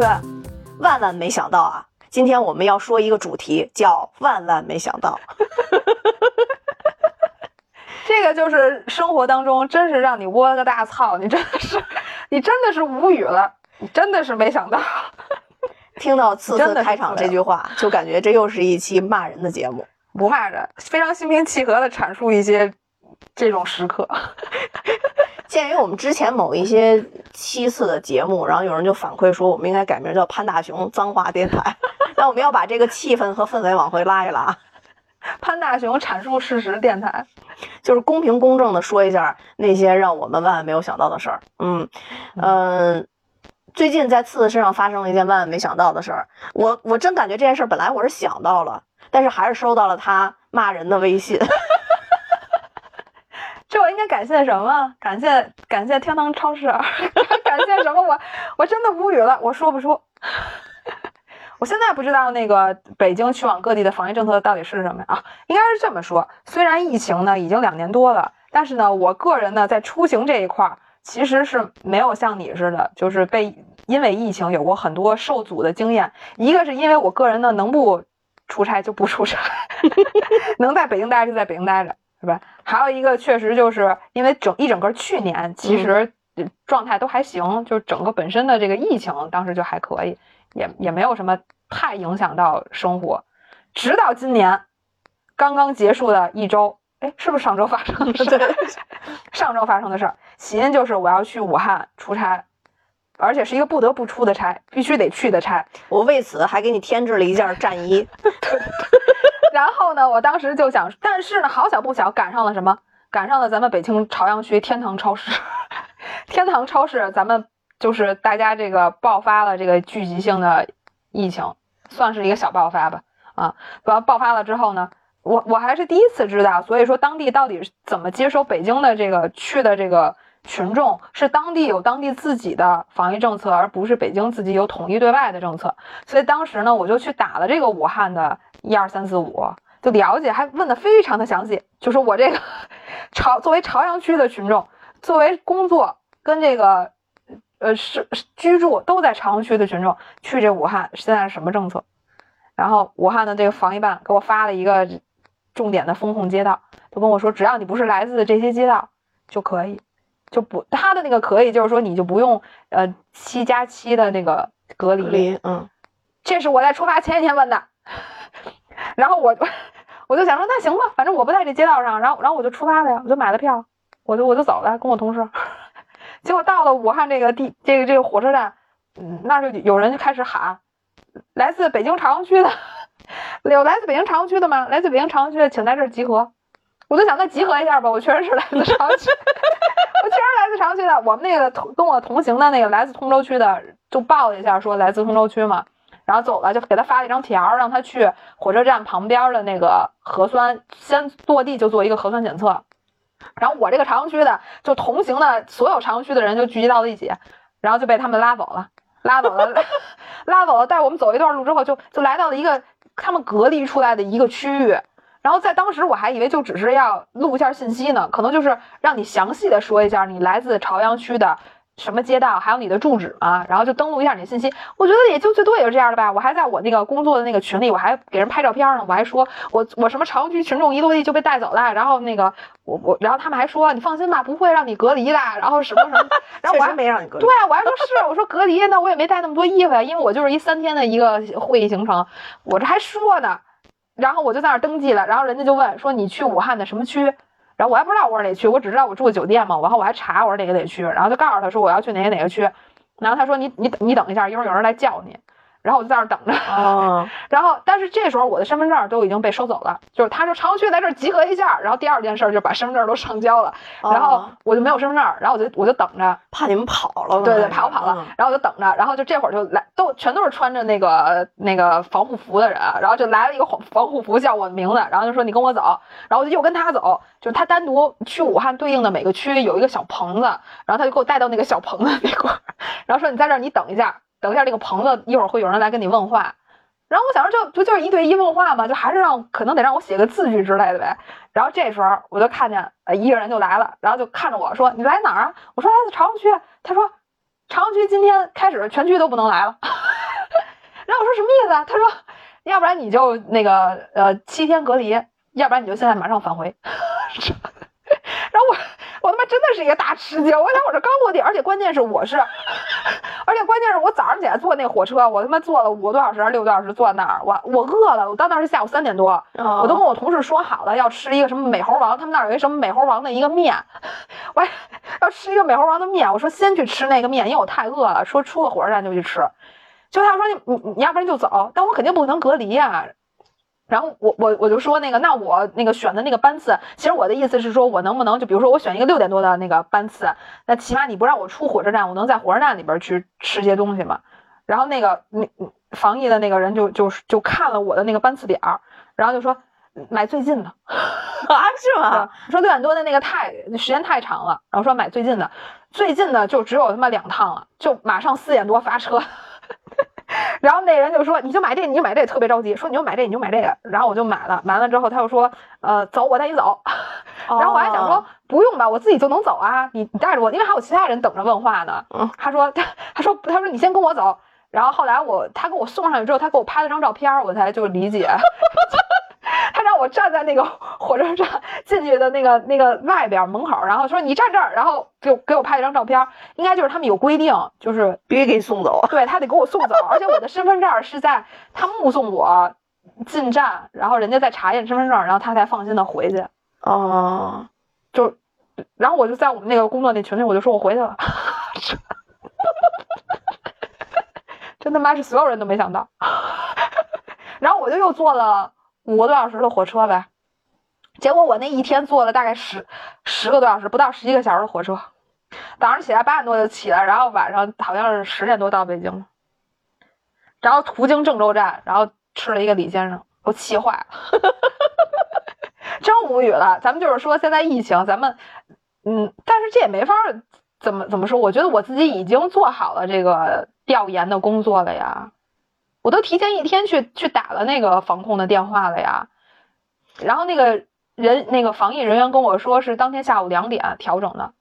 我是次次。万万没想到啊，今天我们要说一个主题，叫万万没想到。这个就是生活当中，真是让你窝个大操，你真的是，你真的是无语了，你真的是没想到。听到次次开场这句话，就感觉这又是一期骂人的节目。不骂人，非常心平气和的阐述一些这种时刻。鉴于我们之前某一些七次的节目，然后有人就反馈说，我们应该改名叫潘大雄脏话电台。那我们要把这个气氛和氛围往回拉一拉。潘大雄阐述事实电台，就是公平公正的说一下那些让我们万万没有想到的事儿。嗯嗯，最近在次次身上发生了一件万万没想到的事儿。我我真感觉这件事本来我是想到了，但是还是收到了他骂人的微信。这我应该感谢什么？感谢感谢天堂超市，感谢什么？我我真的无语了，我说不出。我现在不知道那个北京去往各地的防疫政策到底是什么呀？啊，应该是这么说：虽然疫情呢已经两年多了，但是呢，我个人呢在出行这一块儿其实是没有像你似的，就是被因为疫情有过很多受阻的经验。一个是因为我个人呢能不出差就不出差，能在北京待着就在北京待着。是吧？还有一个确实就是因为整一整个去年其实状态都还行，就是整个本身的这个疫情当时就还可以，也也没有什么太影响到生活。直到今年刚刚结束的一周，哎，是不是上周发生的？对，上周发生的事儿，起因就是我要去武汉出差，而且是一个不得不出的差，必须得去的差。我为此还给你添置了一件战衣。然后呢，我当时就想，但是呢，好巧不巧赶上了什么？赶上了咱们北京朝阳区天堂超市。天堂超市，咱们就是大家这个爆发了这个聚集性的疫情，算是一个小爆发吧。啊，完爆发了之后呢，我我还是第一次知道，所以说当地到底是怎么接收北京的这个去的这个群众，是当地有当地自己的防疫政策，而不是北京自己有统一对外的政策。所以当时呢，我就去打了这个武汉的。一二三四五，就了解，还问的非常的详细。就说我这个 朝作为朝阳区的群众，作为工作跟这个呃是居住都在朝阳区的群众，去这武汉现在是什么政策？然后武汉的这个防疫办给我发了一个重点的风控街道，就跟我说，只要你不是来自这些街道就可以，就不他的那个可以就是说你就不用呃七加七的那个隔离。嗯，这是我在出发前一天问的。然后我 我就想说，那行吧，反正我不在这街道上，然后然后我就出发了呀，我就买了票，我就我就走了，跟我同事。结果到了武汉这个地这个这个火车站，嗯，那就有人就开始喊，来自北京朝阳区的，有来自北京朝阳区的吗？来自北京朝阳区的，请在这儿集合。我就想，再集合一下吧，我确实是来自朝阳区，我确实来自朝阳区的。我们那个同跟我同行的那个来自通州区的，就报了一下，说来自通州区嘛。然后走了，就给他发了一张条，让他去火车站旁边的那个核酸，先落地就做一个核酸检测。然后我这个朝阳区的，就同行的所有朝阳区的人就聚集到了一起，然后就被他们拉走了，拉走了，拉走了。带我们走一段路之后，就就来到了一个他们隔离出来的一个区域。然后在当时我还以为就只是要录一下信息呢，可能就是让你详细的说一下你来自朝阳区的。什么街道，还有你的住址啊？然后就登录一下你的信息。我觉得也就最多也就这样的吧。我还在我那个工作的那个群里，我还给人拍照片呢。我还说我我什么朝阳区群众一落地就被带走了。然后那个我我，然后他们还说你放心吧，不会让你隔离的。然后什么什么，然后我还没让你隔离。对啊，我还说是，我说隔离，那我也没带那么多衣服呀，因为我就是一三天的一个会议行程。我这还说呢，然后我就在那儿登记了。然后人家就问说你去武汉的什么区？然后我还不知道我是哪区，我只知道我住的酒店嘛。然后我还查我说哪个哪区，然后就告诉他说我要去哪个哪个区。然后他说你你你等一下，一会儿有人来叫你。然后我就在那儿等着，然后但是这时候我的身份证都已经被收走了，就是他说朝阳区在这儿集合一下，然后第二件事就把身份证都上交了，然后我就没有身份证，然后我就我就等着，怕你们跑了，对对，怕我跑了，然后我就等着，然后就这会儿就来，都全都是穿着那个那个防护服的人，然后就来了一个防防护服叫我的名字，然后就说你跟我走，然后我就又跟他走，就是他单独去武汉对应的每个区有一个小棚子，然后他就给我带到那个小棚子那块儿，然后说你在这儿你等一下。等一下，这个棚子一会儿会有人来跟你问话，然后我想说就就就是一对一问话嘛，就还是让可能得让我写个字据之类的呗。然后这时候我就看见呃一个人就来了，然后就看着我说你来哪儿啊？我说来自朝阳区。他说朝阳区今天开始全区都不能来了。然后我说什么意思啊？他说要不然你就那个呃七天隔离，要不然你就现在马上返回。然后我我他妈真的是一个大吃惊，我想我这刚落地，而且关键是我是，而且关键是我早上起来坐那火车，我他妈坐了五个多小时还六个多小时坐那儿，我我饿了，我到那儿是下午三点多，我都跟我同事说好了要吃一个什么美猴王，他们那儿有一什么美猴王的一个面，我还要吃一个美猴王的面，我说先去吃那个面，因为我太饿了，说出了火车站就去吃，就他说你你你要不然就走，但我肯定不能隔离呀。然后我我我就说那个，那我那个选的那个班次，其实我的意思是说，我能不能就比如说我选一个六点多的那个班次，那起码你不让我出火车站，我能在火车站里边去吃些东西嘛。然后那个那防疫的那个人就就就看了我的那个班次表，然后就说买最近的啊，是吗？说六点多的那个太时间太长了，然后说买最近的，最近的就只有他妈两趟了，就马上四点多发车。然后那人就说：“你就买这，你就买这，特别着急。说你就买这，你就买这个。然后我就买了，买了之后他又说：呃，走，我带你走。然后我还想说不用吧，我自己就能走啊。你你带着我，因为还有其他人等着问话呢。嗯，他说他 他说他说你先跟我走。然后后来我他给我送上去之后，他给我拍了张照片，我才就理解。他让我站在那个火车站进去的那个那个外边门口，然后说你站这儿，然后就给我拍一张照片，应该就是他们有规定，就是必须给你送走。对他得给我送走，而且我的身份证是在他目送我进站，然后人家再查验身份证，然后他才放心的回去。哦，就然后我就在我们那个工作那群里，我就说我回去了。真他妈是所有人都没想到。然后我就又坐了。五个多小时的火车呗，结果我那一天坐了大概十十个多小时，不到十一个小时的火车。早上起来八点多就起来，然后晚上好像是十点多到北京，然后途经郑州站，然后吃了一个李先生，我气坏了，真无语了。咱们就是说现在疫情，咱们嗯，但是这也没法怎么怎么说。我觉得我自己已经做好了这个调研的工作了呀。我都提前一天去去打了那个防控的电话了呀，然后那个人那个防疫人员跟我说是当天下午两点调整的，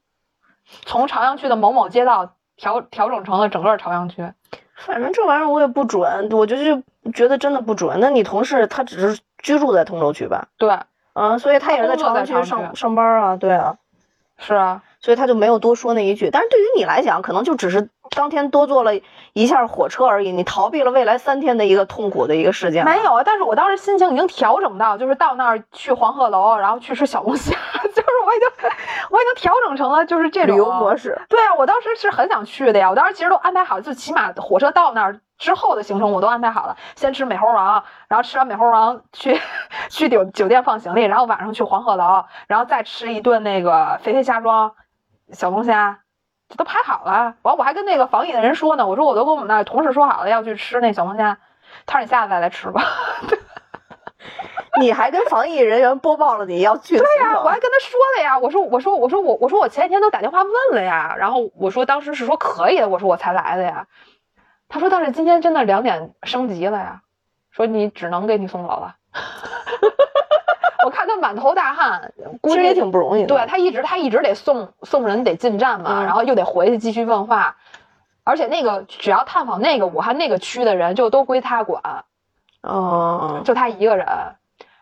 从朝阳区的某某街道调调整成了整个朝阳区。反正这玩意儿我也不准，我就是觉得真的不准。那你同事他只是居住在通州区吧？对，嗯，所以他也是在朝阳区上上班啊，对啊，是啊，所以他就没有多说那一句。但是对于你来讲，可能就只是。当天多坐了一下火车而已，你逃避了未来三天的一个痛苦的一个事件。没有啊，但是我当时心情已经调整到，就是到那儿去黄鹤楼，然后去吃小龙虾，就是我已经我已经调整成了就是这种旅游模式。对啊，我当时是很想去的呀，我当时其实都安排好，就起码火车到那儿之后的行程我都安排好了，先吃美猴王，然后吃完美猴王去 去酒酒店放行李，然后晚上去黄鹤楼，然后再吃一顿那个肥肥虾庄小龙虾。这都排好了，完我还跟那个防疫的人说呢，我说我都跟我们那同事说好了要去吃那小龙虾，他说你下次再来吃吧。你还跟防疫人员播报了你要去？对呀，我还跟他说了呀，我说我说我说我我说我前几天都打电话问了呀，然后我说当时是说可以的，我说我才来的呀。他说但是今天真的两点升级了呀，说你只能给你送走了。我看他满头大汗，估计也挺不容易的。对他一直他一直得送送人得进站嘛，然后又得回去继续问话，而且那个只要探访那个武汉那个区的人，就都归他管，哦，就他一个人。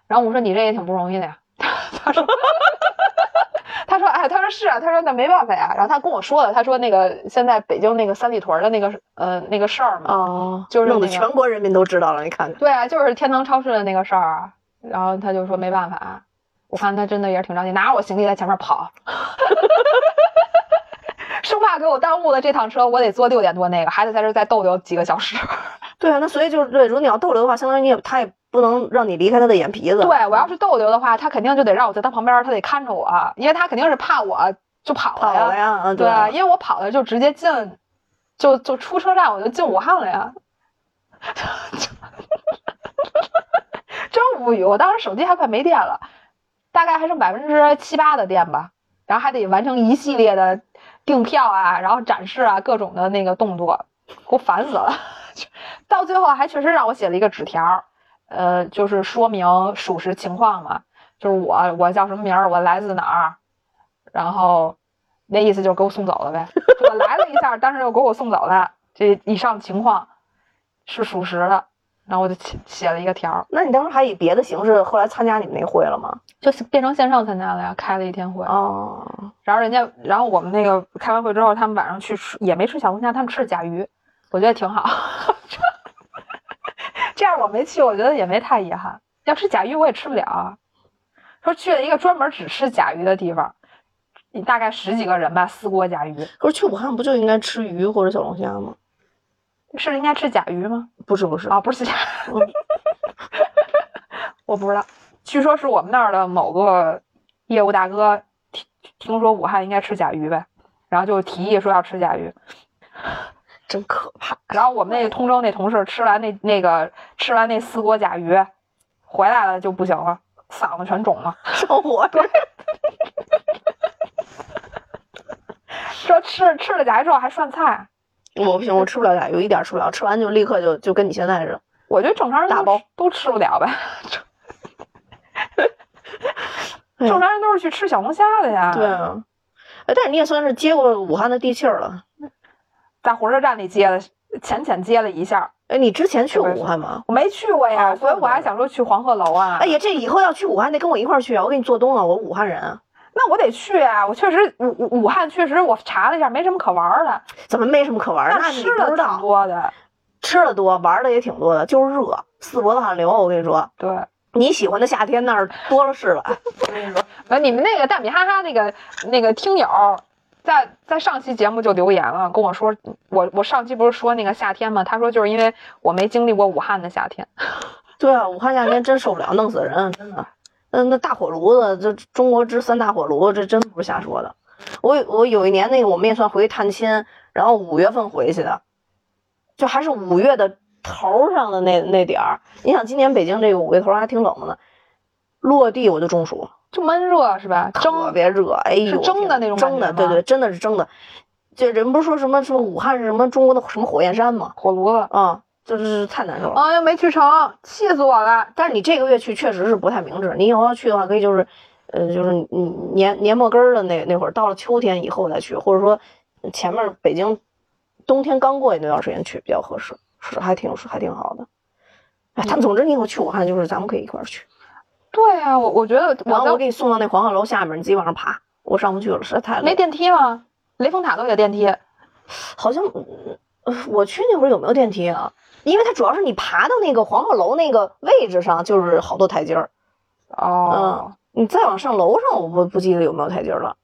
然后我说你这也挺不容易的呀。他说，他说，哎，他说是啊，他说那没办法呀。然后他跟我说了，他说那个现在北京那个三里屯的那个呃那个事儿嘛，哦，就是弄得全国人民都知道了，你看看。对啊，就是天堂超市的那个事儿。然后他就说没办法，我看他真的也是挺着急，拿着我行李在前面跑，生怕给我耽误了这趟车，我得坐六点多那个，还得在这再逗留几个小时。对啊，那所以就是对，如果你要逗留的话，相当于你也他也不能让你离开他的眼皮子。对我要是逗留的话，他肯定就得让我在他旁边，他得看着我，因为他肯定是怕我就跑了呀。呀，嗯，对，因为我跑了就直接进，就就出车站我就进武汉了呀。真无语！我当时手机还快没电了，大概还剩百分之七八的电吧，然后还得完成一系列的订票啊，然后展示啊各种的那个动作，给我烦死了。到最后还确实让我写了一个纸条，呃，就是说明属实情况嘛，就是我我叫什么名儿，我来自哪儿，然后那意思就是给我送走了呗。我来了一下，但是又给我送走了，这以上情况是属实的。然后我就写写了一个条儿，那你当时还以别的形式后来参加你们那会了吗？就变成线上参加了呀，开了一天会。哦，然后人家，然后我们那个开完会之后，他们晚上去吃，也没吃小龙虾，他们吃的甲鱼，我觉得挺好。这样我没去，我觉得也没太遗憾。要吃甲鱼我也吃不了。说去了一个专门只吃甲鱼的地方，大概十几个人吧，四锅甲鱼。可是去武汉不就应该吃鱼或者小龙虾吗？是应该吃甲鱼吗？不是不是啊，不是甲 我不知道。据说是我们那儿的某个业务大哥听听说武汉应该吃甲鱼呗，然后就提议说要吃甲鱼，真可怕。然后我们那个通州那同事吃完那那个吃完那四锅甲鱼回来了就不行了，嗓子全肿了，上火。说吃吃了甲鱼之后还涮菜。我不行，我吃不了俩，有，一点吃不了，吃完就立刻就就跟你现在似的。我觉得正常人大包都吃不了呗，正常人都是去吃小龙虾的呀。对啊，哎，但是你也算是接过武汉的地气儿了，在火车站里接的，浅浅接了一下。哎，你之前去过武汉吗？我没去过呀，哦所以我还想说去黄鹤楼啊。哎呀，这以后要去武汉得跟我一块儿去啊！我给你做东啊，我武汉人啊。那我得去啊！我确实武武武汉确实我查了一下，没什么可玩的，怎么没什么可玩儿？那你吃的挺多的。吃的多，玩的也挺多的，就是热，四脖子汗流。我跟你说，对，你喜欢的夏天那儿多了是了。我跟你说，呃，你们那个大米哈哈那个那个听友，在在上期节目就留言了，跟我说，我我上期不是说那个夏天吗？他说就是因为我没经历过武汉的夏天。对啊，武汉夏天真受不了，弄死人，真的。那那大火炉子，这中国之三大火炉，这真不是瞎说的。我我有一年那个我们也算回去探亲，然后五月份回去的，就还是五月的头上的那那点儿。你想今年北京这个五月头还挺冷的呢，落地我就中暑，就闷热是吧？特别热，哎呦，是蒸的那种蒸的，对对，真的是蒸的。就人不是说什么什么武汉是什么中国的什么火焰山吗？火炉子。啊，就是太难受了。哎呀，没去成，气死我了！但是你这个月去确实是不太明智，你以后要去的话，可以就是，呃，就是你年年末根儿的那那会儿，到了秋天以后再去，或者说前面北京冬天刚过去那段时间去比较合适，是还挺是还挺好的。哎，他们总之你以后去武汉，就是咱们可以一块儿去，对啊、我我觉得然后我我给你送到那黄鹤楼下面，你自己往上爬，我上不去了，实在太累。没电梯吗？雷峰塔都有电梯。好像，呃我去那会儿有没有电梯啊？因为它主要是你爬到那个黄鹤楼那个位置上，就是好多台阶儿。哦，你再往上楼上，我不不记得有没有台阶儿了。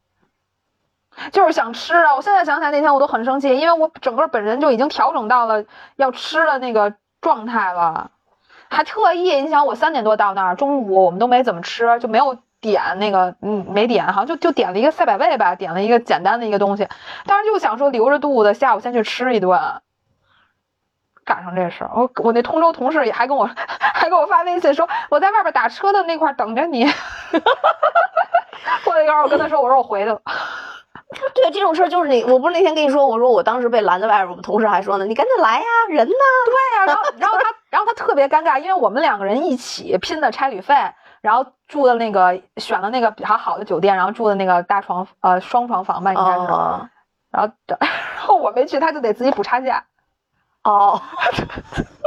就是想吃啊！我现在想起来那天我都很生气，因为我整个本人就已经调整到了要吃的那个状态了，还特意，你想我三点多到那儿，中午我们都没怎么吃，就没有点那个，嗯，没点，好像就就点了一个赛百味吧，点了一个简单的一个东西，当时就想说留着肚子，下午先去吃一顿。赶上这事儿，我我那通州同事也还跟我 还给我发微信说我在外边打车的那块儿等着你。过了一会儿，我跟他说，我说我回去了。对，这种事儿就是你，我不是那天跟你说，我说我当时被拦在外边，我们同事还说呢，你赶紧来呀，人呢？对呀、然后然后他 然后他特别尴尬，因为我们两个人一起拼的差旅费，然后住的那个选了那个比较好的酒店，然后住的那个大床呃双床房吧应该是，哦然后然后我没去，他就得自己补差价，哦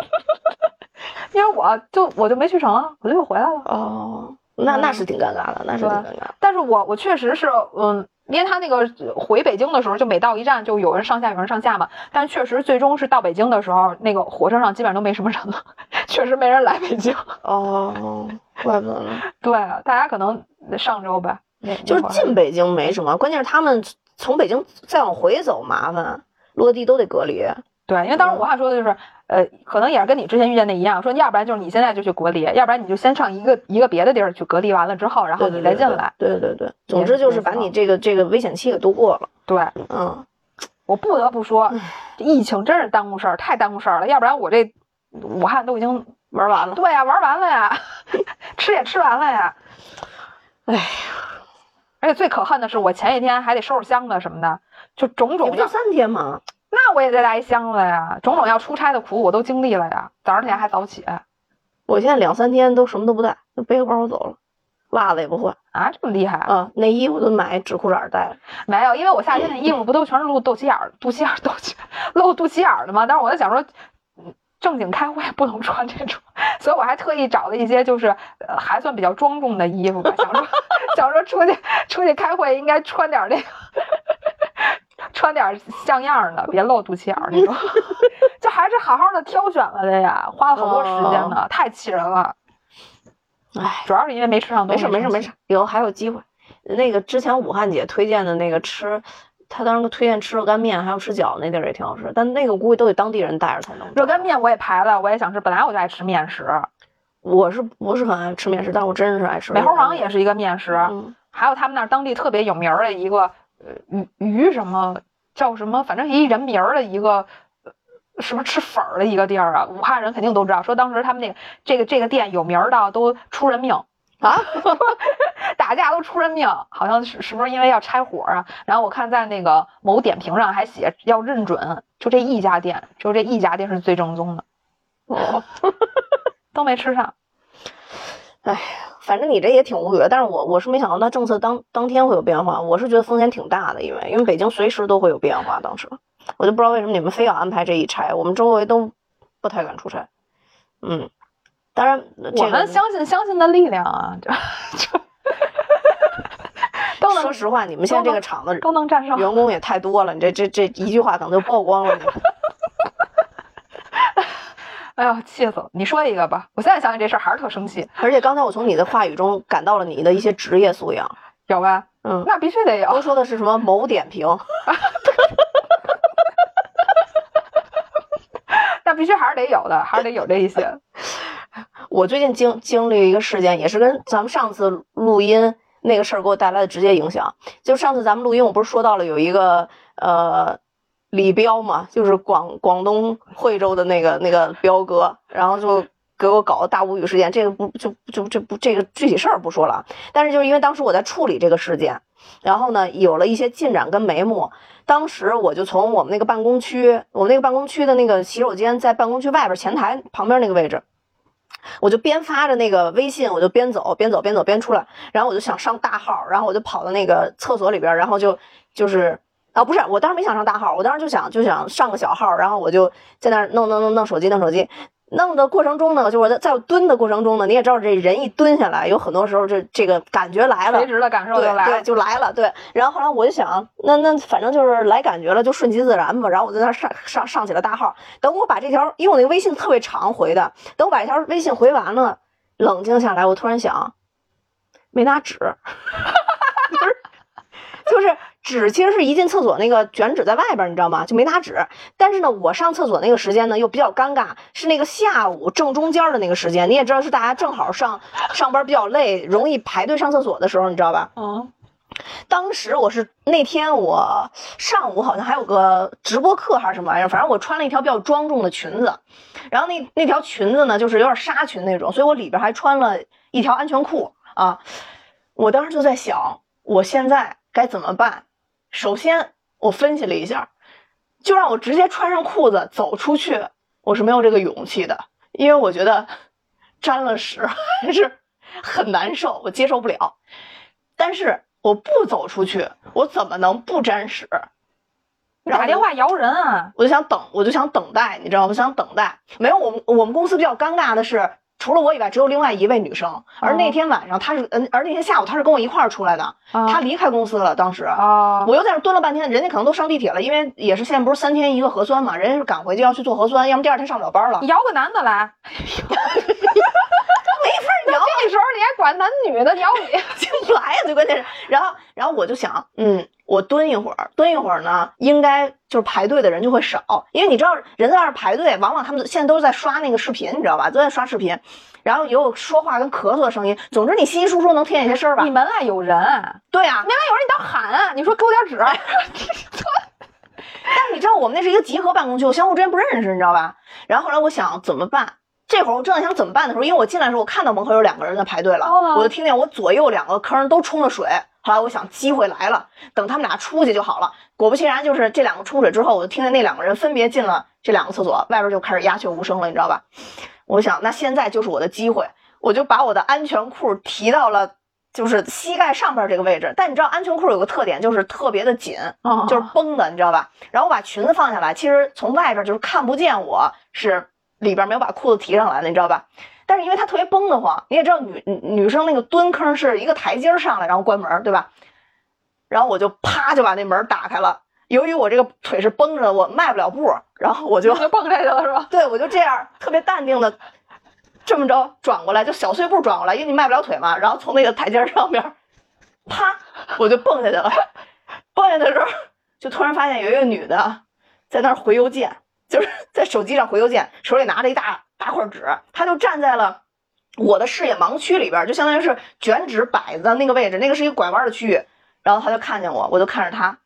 因为我就我就没去成啊，我就又回来了。哦，那那是挺尴尬的，那是挺尴尬的。但是我我确实是嗯。因为他那个回北京的时候，就每到一站就有人上下，有人上下嘛。但确实最终是到北京的时候，那个火车上基本上都没什么人了，确实没人来北京。哦，怪不得呢。对，大家可能上周吧，就是进北京没什么，关键是他们从北京再往回走麻烦，落地都得隔离。对，因为当时嗯武汉说的就是，呃，可能也是跟你之前遇见的一样，说要不然就是你现在就去隔离，要不然你就先上一个一个别的地儿去隔离完了之后，然后你再进来。对对对对，总之就是把你这个这个危险期给度过了。对嗯，我不得不说，这疫情真是耽误事儿，太耽误事儿了，要不然我这武汉都已经玩完了。对呀、玩完了呀，吃也吃完了呀。哎呀，而且最可恨的是，我前几天还得收拾箱子什么的，就种种的你不就，三天吗？那我也得带一箱子呀，种种要出差的苦我都经历了呀。早上起来还早起我现在两三天都什么都不带，就背个包走了，袜子也不换啊，这么厉害啊，内衣我都买纸裤衩带了。没有，因为我夏天的衣服不都全是露肚脐眼儿、肚脐眼儿、肚脐露肚脐眼儿的吗？但是我在想说，嗯正经开会不能穿这种，所以我还特意找了一些就是呃还算比较庄重的衣服吧，想说 想说出去出去开会应该穿点那个。穿点像样的，别露肚脐眼儿那种，就还是好好的挑选了的呀，花了好多时间呢，太气人了。唉，主要是因为没吃上东没西。事没事没事，以后还有机会。那个之前武汉姐推荐的那个吃，她当时推荐吃热干面，还有吃饺子那地儿也挺好吃，但那个估计都得当地人带着才能。热干面我也排了，我也想吃，本来我就爱吃面食。我是不是很爱吃面食？但我真是爱吃。美猴王也是一个面食，嗯还有他们那儿当地特别有名儿的一个呃鱼鱼什么叫什么，反正一人名儿的一个。呃是不是吃粉儿的一个地儿啊？武汉人肯定都知道，说当时他们那个这个这个店有名儿到都出人命啊，打架都出人命，好像是是不是因为要拆伙啊？然后我看在那个某点评上还写要认准，就这一家店，就这一家店是最正宗的，哦，都没吃上。哎，反正你这也挺无语的，但是我我是没想到它政策当当天会有变化，我是觉得风险挺大的，因为因为北京随时都会有变化，当时我就不知道为什么你们非要安排这一拆，我们周围都不太敢出差，嗯，当然、这个、我们相信相信的力量啊，就就都能说实话，你们现在这个厂子都能战胜。员工也太多了，你这这这一句话可能就曝光了你。哎呦，气死了！你说一个吧，我现在想起这事儿还是特生气，而且刚才我从你的话语中感到了你的一些职业素养，有吧？嗯，那必须得有。都说的是什么某点评，那必须还是得有的，还是得有这一些。我最近经经历一个事件，也是跟咱们上次录音那个事儿给我带来的直接影响。就上次咱们录音，我不是说到了有一个呃李彪嘛，就是广广东惠州的那个那个彪哥，然后就给我搞大无语事件。这个不就就这不这个具体事儿不说了，但是就是因为当时我在处理这个事件，然后呢有了一些进展跟眉目。当时我就从我们那个办公区，我们那个办公区的那个洗手间在办公区外边前台旁边那个位置。我就边发着那个微信，我就边走边走边走边出来，然后我就想上大号，然后我就跑到那个厕所里边，然后就就是啊，不是，我当时没想上大号，我当时就想就想上个小号，然后我就在那儿弄弄弄弄手机弄手机，弄的过程中呢，就是我在在我蹲的过程中呢，你也知道这人一蹲下来，有很多时候这这个感觉来了垂，直的感受就对对，来了。就来了，对。然后后来我就想，那那反正就是来感觉了，就顺其自然吧。然后我在那儿上上上起了大号。等我把这条，因为我那个微信特别长回的，等我把这条微信回完了，冷静下来，我突然想，没拿纸，就是就是纸其实是一进厕所那个卷纸在外边儿，你知道吗？就没拿纸。但是呢，我上厕所那个时间呢又比较尴尬，是那个下午正中间儿的那个时间，你也知道是大家正好上上班比较累，容易排队上厕所的时候，你知道吧？嗯，当时我是那天我上午好像还有个直播课还是什么玩意儿，反正我穿了一条比较庄重的裙子，然后那那条裙子呢就是有点纱裙那种，所以我里边还穿了一条安全裤啊。我当时就在想，我现在该怎么办？首先我分析了一下，就让我直接穿上裤子走出去，我是没有这个勇气的，因为我觉得 沾了屎还是很难受，我接受不了。但是我不走出去，我怎么能不沾屎？打电话摇人啊！我就想等，我就想等待，你知道吗？我想等待。没有，我们我们公司比较尴尬的是，除了我以外，只有另外一位女生。而那天晚上，她是嗯，而那天下午她是跟我一块儿出来的，她离开公司了。当时啊，我又在那儿蹲了半天，人家可能都上地铁了，因为也是现在不是三天一个核酸嘛，人家是赶回去要去做核酸，要么第二天上不了班了。摇个男的来，没法摇，这时候你还管男女的摇你？就来呀，最关键是，然后，然后我就想，嗯，我蹲一会儿，蹲一会儿呢，应该就是排队的人就会少，因为你知道人在那儿排队，往往他们现在都是在刷那个视频，你知道吧？都在刷视频，然后也有说话跟咳嗽的声音，总之你稀稀疏疏能听见一些声儿吧你？门外有人，门对啊，门外有人你倒喊啊！你说给我点纸，但是你知道我们那是一个集合办公区，我相互之间不认识，你知道吧？然后后来我想怎么办？这会儿我正在想怎么办的时候，因为我进来的时候，我看到门口有两个人在排队了，哦我就听见我左右两个坑都冲了水，后来我想机会来了，等他们俩出去就好了。果不其然，就是这两个冲水之后，我就听见那两个人分别进了这两个厕所，外边就开始鸦雀无声了，你知道吧？我想那现在就是我的机会，我就把我的安全裤提到了就是膝盖上边这个位置。但你知道安全裤有个特点，就是特别的紧，哦就是绷的，你知道吧？然后我把裙子放下来，其实从外边就是看不见我是里边没有把裤子提上来的，你知道吧？但是因为它特别绷得慌，你也知道女女女生那个蹲坑是一个台阶儿上来，然后关门，对吧？然后我就啪就把那门打开了。由于我这个腿是绷着的，我迈不了步，然后我就就蹦下去了是吧？对我就这样特别淡定的这么着转过来，就小碎步转过来，因为你迈不了腿嘛。然后从那个台阶儿上面，啪我就蹦下去了。蹦下去的时候，就突然发现有一个女的在那儿回邮件，就是在手机上回邮件，手里拿着一大大块纸，她就站在了。我的视野盲区里边，就相当于是卷纸摆的那个位置，那个是一个拐弯的区域。然后她就看见我，我就看着她，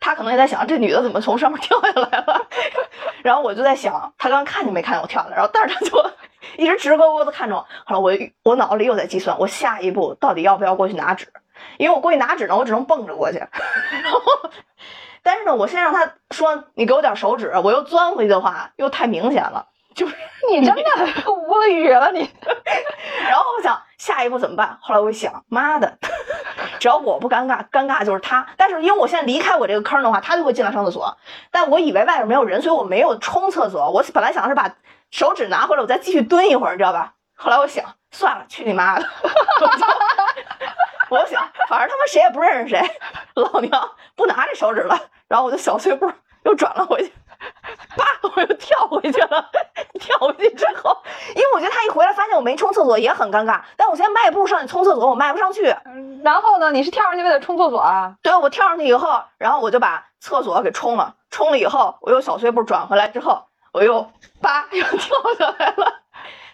她可能也在想这女的怎么从上面跳 下来了。然后我就在想，她刚看见没看见我跳下来？然后但是她就 一直直勾勾的看着我。后来我我脑子里又在计算，我下一步到底要不要过去拿纸？因为我过去拿纸呢，我只能蹦着过去。然后，但是呢，我先让她说你给我点手指，我又钻回去的话，又太明显了。就是你真的 无语了你。然后我想下一步怎么办？后来我一想，妈的，只要我不尴尬，尴尬就是他。但是因为我现在离开我这个坑的话，他就会进来上厕所。但我以为外边没有人，所以我没有冲厕所。我本来想是把手指拿回来，我再继续蹲一会儿，你知道吧？后来我想，算了，去你妈的！我想，反正他妈谁也不认识谁，老娘不拿这手指了。然后我就小碎步又转了回去。叭，我又跳回去了。跳回去之后，因为我觉得他一回来发现我没冲厕所也很尴尬。但我现在迈步上去冲厕所，我迈不上去。然后呢，你是跳上去为了冲厕所啊？对，我跳上去以后，然后我就把厕所给冲了。冲了以后，我又小碎步转回来之后，我又叭又跳下来了。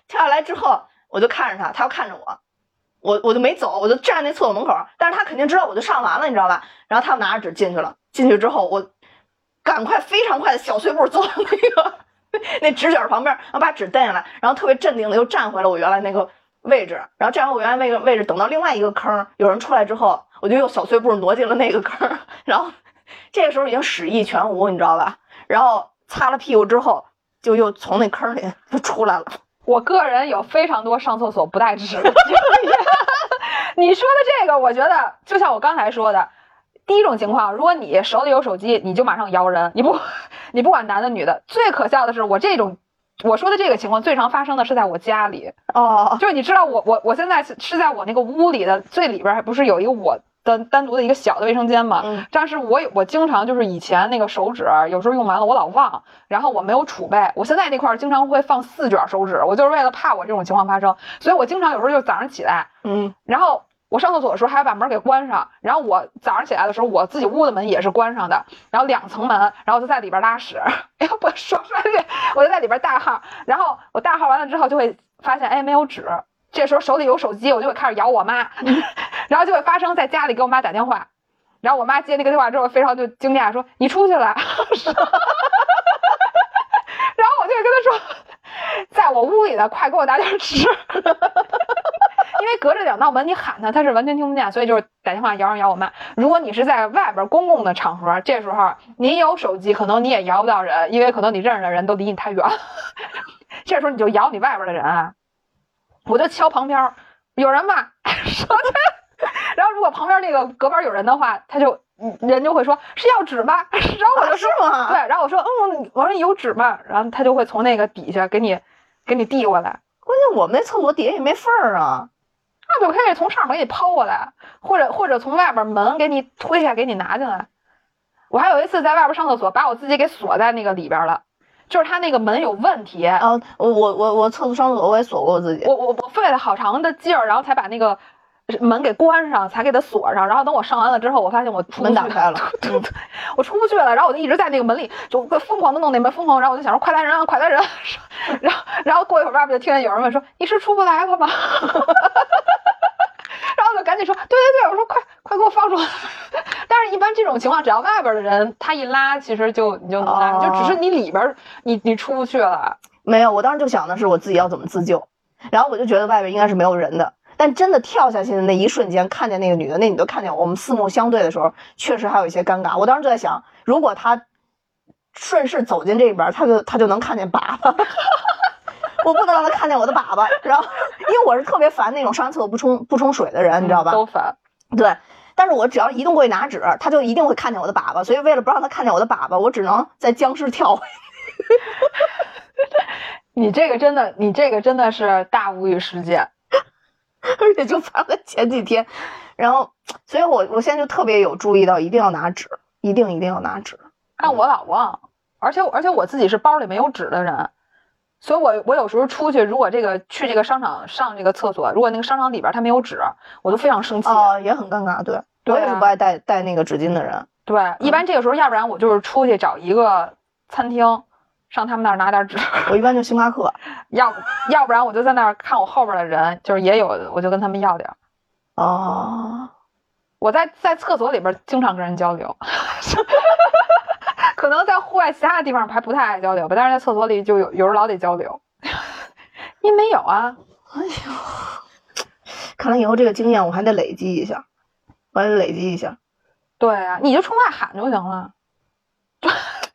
跳下来之后，我就看着他，他要看着我，我我就没走，我就站那厕所门口。但是他肯定知道我就上完了，你知道吧？然后他拿着纸进去了。进去之后，我。赶快，非常快的小碎步走到那个那纸卷旁边，然后把纸蹬下来，然后特别镇定的又站回了我原来那个位置。然后站回我原来那个位置，等到另外一个坑有人出来之后，我就又小碎步挪进了那个坑。然后这个时候已经屎意全无，你知道吧？然后擦了屁股之后，就又从那坑里就出来了。我个人有非常多上厕所不带纸的经验。你说的这个，我觉得就像我刚才说的。第一种情况，如果你手里有手机，你就马上摇人，你不，你不管男的女的。最可笑的是，我这种我说的这个情况最常发生的是在我家里哦，就是你知道我我我现在是在我那个屋里的最里边，还不是有一个我的单独的一个小的卫生间嘛？嗯，但是我我经常就是以前那个手指有时候用完了我老忘，然后我没有储备，我现在那块经常会放四卷手指，我就是为了怕我这种情况发生，所以我经常有时候就早上起来，嗯，然后。我上厕所的时候还要把门给关上，然后我早上起来的时候，我自己屋的门也是关上的，然后两层门，然后就在里边拉屎。哎呀，我说出来这，我就在里边大号，然后我大号完了之后就会发现，哎，没有纸。这时候手里有手机，我就会开始摇我妈，然后就会发生在家里给我妈打电话，然后我妈接那个电话之后非常就惊讶，说你出去了。然后我就跟她说，在我屋里的，快给我拿点纸。因为隔着两道门，你喊他，他是完全听不见，所以就是打电话摇上摇我妈。如果你是在外边公共的场合，这时候你有手机，可能你也摇不到人，因为可能你认识的人都离你太远。这时候你就摇你外边的人啊，我就敲旁边，有人吗？说他，然后如果旁边那个隔板有人的话，他就人就会说是要纸吗？然后我就说吗？对，然后我说嗯，我说你有纸吗？然后他就会从那个底下给你给你递过来。关键我们那厕所底下也没缝儿啊。那就可以从上面给你抛过来，或者或者从外边门给你推下，给你拿进来。我还有一次在外边上厕所，把我自己给锁在那个里边了，就是他那个门有问题。啊，我我我我厕所上厕所我也锁过我自己，我我我费了好长的劲儿，然后才把那个门给关上，才给它锁上。然后等我上完了之后，我发现我门打开了 我出不去了。然后我就一直在那个门里，就疯狂的弄那门，疯狂。然后我就想说快来人啊，快来人！然后然后过一会儿，外边就听见有人问说你是出不来了吗？然后就赶紧说，对对对，我说快快给我放出来。但是，一般这种情况，只要外边的人他一拉，其实就你就能拉，就只是你里边你你出不去了。没有，我当时就想的是我自己要怎么自救，然后我就觉得外边应该是没有人的。但真的跳下去的那一瞬间，看见那个女的，那女的看见我，我们四目相对的时候，确实还有一些尴尬。我当时就在想，如果她顺势走进这边，她就她就能看见粑粑。我不能让他看见我的粑粑，然后因为我是特别烦那种上完厕所不冲不冲水的人，你知道吧？都烦。对，但是我只要移动过去拿纸，他就一定会看见我的粑粑，所以为了不让他看见我的粑粑，我只能在僵尸跳。你这个真的，你这个真的是大无语事件，而且就发了前几天，然后，所以我我现在就特别有注意到，一定要拿纸，一定一定要拿纸。但我老忘，而且而且我自己是包里没有纸的人，所以我我有时候出去，如果这个去这个商场上这个厕所，如果那个商场里边它没有纸，我就非常生气。哦，也很尴尬。对，对啊我也是不爱带带那个纸巾的人。对，一般这个时候，要不然我就是出去找一个餐厅，上他们那儿拿点纸，我一般就星巴克。要不要不然我就在那儿看我后边的人，就是也有，我就跟他们要点儿。哦，我在在厕所里边经常跟人交流，可能在户外其他的地方还不太爱交流吧，但是在厕所里就有有时候老得交流。你没有啊？看来以后这个经验我还得累积一下，我还得累积一下。对啊，你就冲外喊就行了。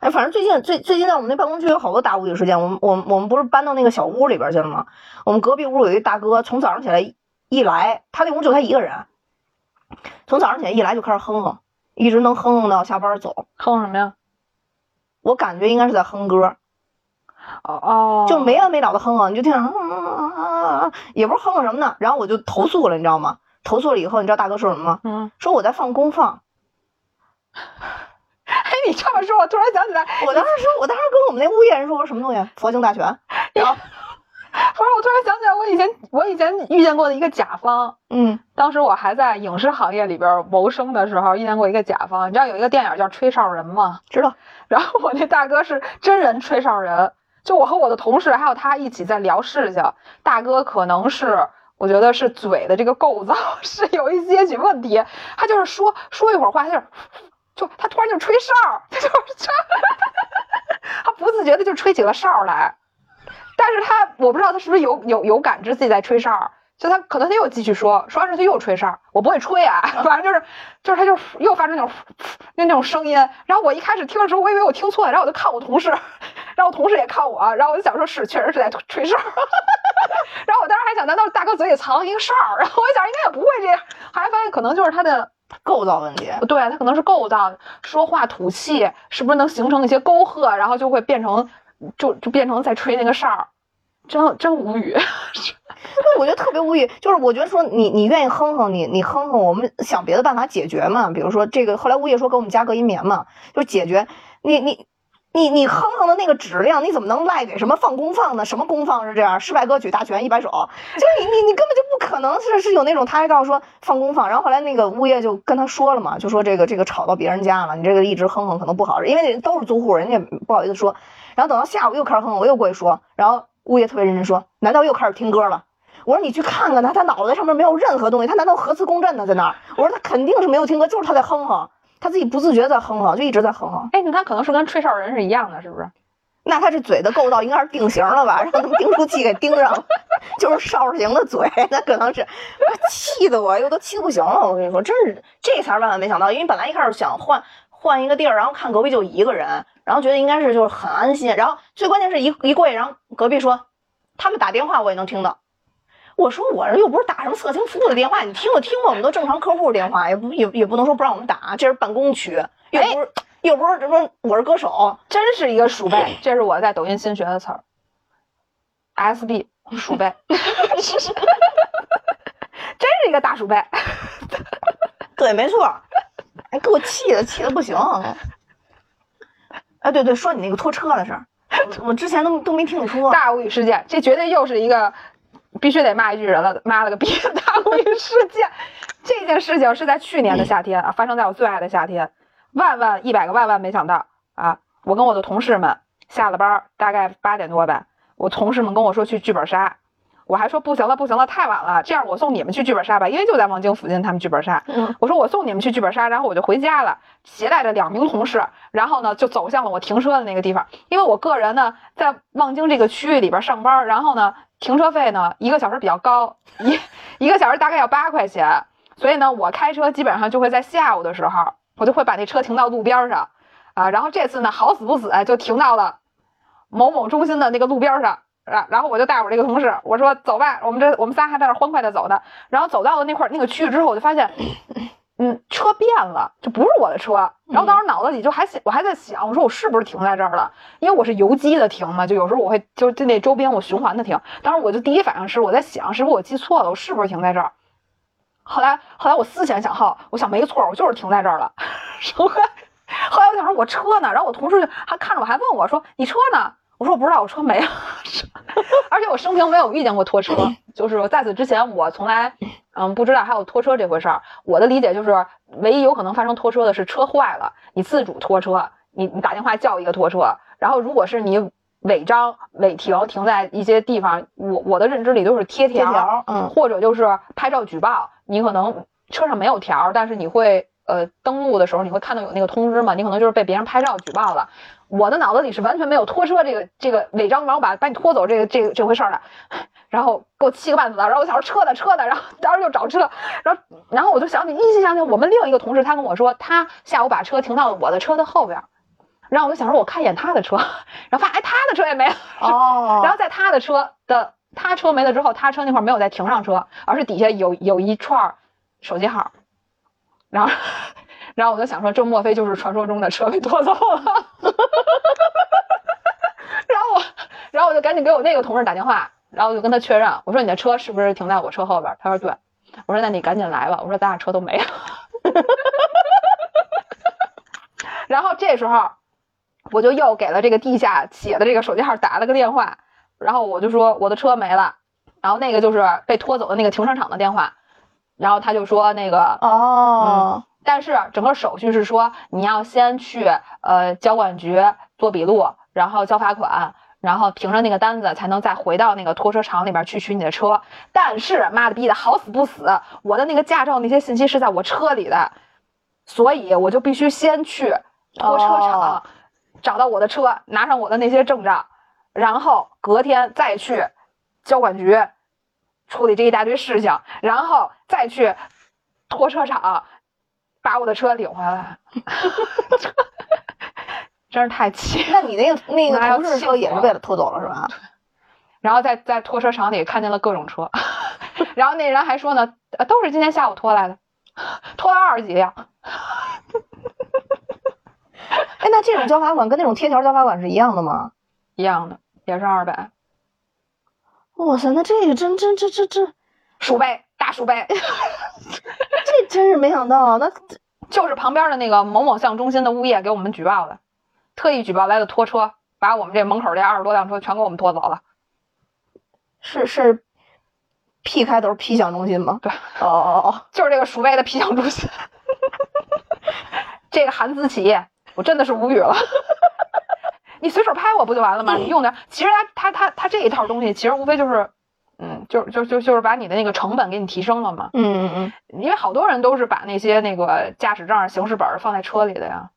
哎，反正最近最最近在我们那办公区有好多大无语事件。我们我们我们不是搬到那个小屋里边去了吗？我们隔壁屋有一大哥，从早上起来一一来，他那屋就他一个人，从早上起来一来就开始哼哼，一直能哼哼到下班走。哼什么呀？我感觉应该是在哼歌，哦哦，就没完没了的哼哼，你就听着，啊也不是哼哼什么呢。然后我就投诉了，你知道吗？投诉了以后，你知道大哥说什么吗？嗯，说我在放公放。哎，你这么说，我突然想起来，我当时说，我当时跟我们那物业人说，我说什么东西？佛经大全。然后，不是，我突然想起来，我以前我以前遇见过的一个甲方，嗯当时我还在影视行业里边谋生的时候，遇见过一个甲方。你知道有一个电影叫《吹哨人》吗？知道。然后我那大哥是真人吹哨人，就我和我的同事还有他一起在聊事情。大哥可能是我觉得是嘴的这个构造 是有一些许问题，他就是说说一会儿话，他就是就他突然就吹哨，他就是这，他不自觉的就吹起了哨来。但是他我不知道他是不是有有有感知自己在吹哨，就他可能他又继续说，说完之后他又吹哨，我不会吹啊，反正就是就是他就又发出那种那那种声音，然后我一开始听的时候，我以为我听错了，然后我就看我同事，然后我同事也看我，然后我就想说是确实是在吹哨，然后我当时还想，难道大哥嘴里藏了一个哨？然后我一想应该也不会这样，后来发现可能就是他的构造问题。对他可能是构造说话吐气，是不是能形成一些沟壑，然后就会变成就就变成在吹那个哨儿，真真无语。我觉得特别无语，就是我觉得说你你愿意哼哼，你你哼哼，我们想别的办法解决嘛。比如说这个，后来物业说给我们加隔音棉嘛，就解决你你。你你哼哼的那个质量，你怎么能赖给什么放功放呢？什么功放是这样？失败歌曲大全一百首，就你你你根本就不可能是是有那种，他还告诉说放功放，然后后来那个物业就跟他说了嘛，就说这个这个吵到别人家了，你这个一直哼哼可能不好，因为都是租户，人家不好意思说。然后等到下午又开始哼哼，我又过去说，然后物业特别认真说，难道又开始听歌了？我说你去看看他，他脑袋上面没有任何东西，他难道核磁共振呢在那儿？我说他肯定是没有听歌，就是他在哼哼，他自己不自觉在哼哼，就一直在哼哼。哎，那他可能是跟吹哨人是一样的，是不是？那他这嘴的构造应该是定型了吧？让他们订书器给钉上了，就是哨型的嘴，那可能是，气得我又都气得不行了。我跟你说，真是这才是万万没想到，因为本来一开始想换换一个地儿，然后看隔壁就一个人，然后觉得应该是就是很安心，然后最关键是一一过去，然后隔壁说他们打电话我也能听到。我说我这又不是打什么色情服务的电话，你听就听吧，我们都正常客户电话，也不也也不能说不让我们打，这是办公区，又不是、又不是什么我是歌手，真是一个鼠辈，这是我在抖音新学的词儿。SB 鼠辈，真是一个大鼠辈。对，没错，哎，给我气的，气的不行。哎，对对，说你那个拖车的事儿，我我之前都都没听你说。大无语事件，这绝对又是一个必须得骂一句人了，妈了个逼大无语事件。这件事情是在去年的夏天啊，发生在我最爱的夏天。万万一百个万万没想到啊！我跟我的同事们下了班，大概八点多吧，我同事们跟我说去剧本杀，我还说不行了，不行了，太晚了，这样我送你们去剧本杀吧，因为就在望京附近，他们剧本杀。我说我送你们去剧本杀，然后我就回家了，携带着两名同事，然后呢就走向了我停车的那个地方，因为我个人呢在望京这个区域里边上班，然后呢停车费呢，一个小时比较高，一一个小时大概要八块钱，所以呢，我开车基本上就会在下午的时候，我就会把那车停到路边上，啊，然后这次呢，好死不死就停到了某某中心的那个路边上。然然后我就带我这个同事，我说走吧，我们这我们仨还在那欢快的走呢。然后走到了那块那个区域之后，我就发现，嗯，车变了，就不是我的车。然后当时脑子里就还想，我还在想，我说我是不是停在这儿了？因为我是游击的停嘛，就有时候我会就就那周边我循环的停。当时我就第一反应是我在想，是不是我记错了？我是不是停在这儿？后来后来我思前想后，我想没错，我就是停在这儿了。后来后来我想说我车呢？然后我同事还看着我还问我说你车呢？我说我不知道，我车没了。而且我生平没有遇见过拖车，就是在此之前我从来嗯不知道还有拖车这回事儿。我的理解就是，唯一有可能发生拖车的是车坏了，你自主拖车，你你打电话叫一个拖车。然后如果是你违章违停停在一些地方，我我的认知里都是贴条，嗯，或者就是拍照举报。你可能车上没有条，但是你会呃登录的时候你会看到有那个通知嘛？你可能就是被别人拍照举报了。我的脑子里是完全没有拖车这个这个违章，然后把把你拖走这个这个这回事儿的，然后给我气个半死。然后我想说车呢车呢，然后当时就找车，然后然后我就想起依稀想起我们另一个同事，他跟我说他下午把车停到了我的车的后边，然后我就想说我看一眼他的车，然后发现哎他的车也没了哦，然后在他的车的他车没了之后，他车那块没有再停上车，而是底下有有一串手机号，然后。然后我就想说，这莫非就是传说中的车被拖走了？然后我，然后我就赶紧给我那个同事打电话，然后我就跟他确认，我说你的车是不是停在我车后边？他说对。我说那你赶紧来吧。我说咱俩车都没了。然后这时候，我就又给了这个地下写的这个手机号打了个电话，然后我就说我的车没了，然后那个就是被拖走的那个停车场的电话，然后他就说那个哦。但是整个手续是说，你要先去呃交管局做笔录，然后交罚款，然后凭着那个单子才能再回到那个拖车厂里边去取你的车。但是妈的逼的好死不死，我的那个驾照那些信息是在我车里的，所以我就必须先去拖车厂找到我的车，拿上我的那些证照，然后隔天再去交管局处理这一大堆事情，然后再去拖车厂。把我的车领回来，真是太气！那你那个那个同事车也是被他拖走了是吧？然后在在拖车厂里看见了各种车，然后那人还说呢，都是今天下午拖来的，拖了二十几辆。哎，那这种交罚款跟那种贴条交罚款是一样的吗？一样的，也是二百。哇塞，那这个真真这这这鼠辈大鼠辈。这真是没想到，那就是旁边的那个某某项中心的物业给我们举报的，特意举报来的拖车，把我们这门口这二十多辆车全给我们拖走了。是是，P 开头 P 项中心吗？对，哦哦哦，就是这个鼠辈的 P 项中心。这个韩资企业，我真的是无语了。你随手拍我不就完了吗？你用的，其实他他他他这一套东西，其实无非就是。嗯，就就就就是把你的那个成本给你提升了嘛。嗯嗯嗯，因为好多人都是把那些那个驾驶证、行驶本放在车里的呀，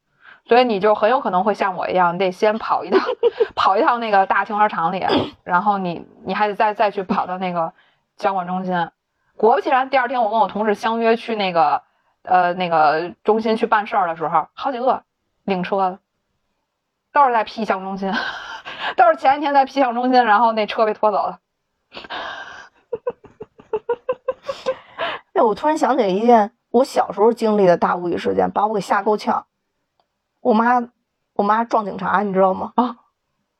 所以你就很有可能会像我一样，你得先跑一趟，跑一趟那个大停车场里，然后你你还得再再去跑到那个交管中心。果不其然，第二天我跟我同事相约去那个呃那个中心去办事儿的时候，好几个领车的都是在 P 项中心，都是前一天在 P 项中心，然后那车被拖走了。哎，我突然想起来一件我小时候经历的大无语事件，把我给吓够呛。我妈，我妈撞警察，你知道吗？啊，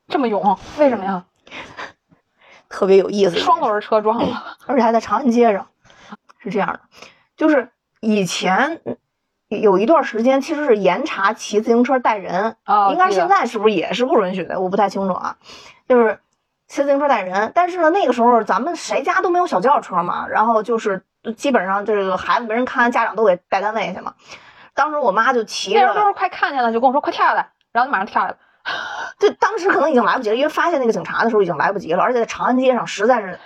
这么勇？为什么呀？特别有意思，双轮车撞了，而且还在长安街上。是这样的，就是以前有一段时间，其实是严查骑自行车带人。啊，应该现在是不是也是不允许的？我不太清楚啊，就是。骑自行车带人，但是呢，那个时候咱们谁家都没有小轿车嘛，然后就是基本上这个孩子没人看，家长都给带单位去嘛。当时我妈就骑着，那时候快看见了，就跟我说快跳下来，然后就马上跳下来。对，当时可能已经来不及了，因为发现那个警察的时候已经来不及了，而且在长安街上实在是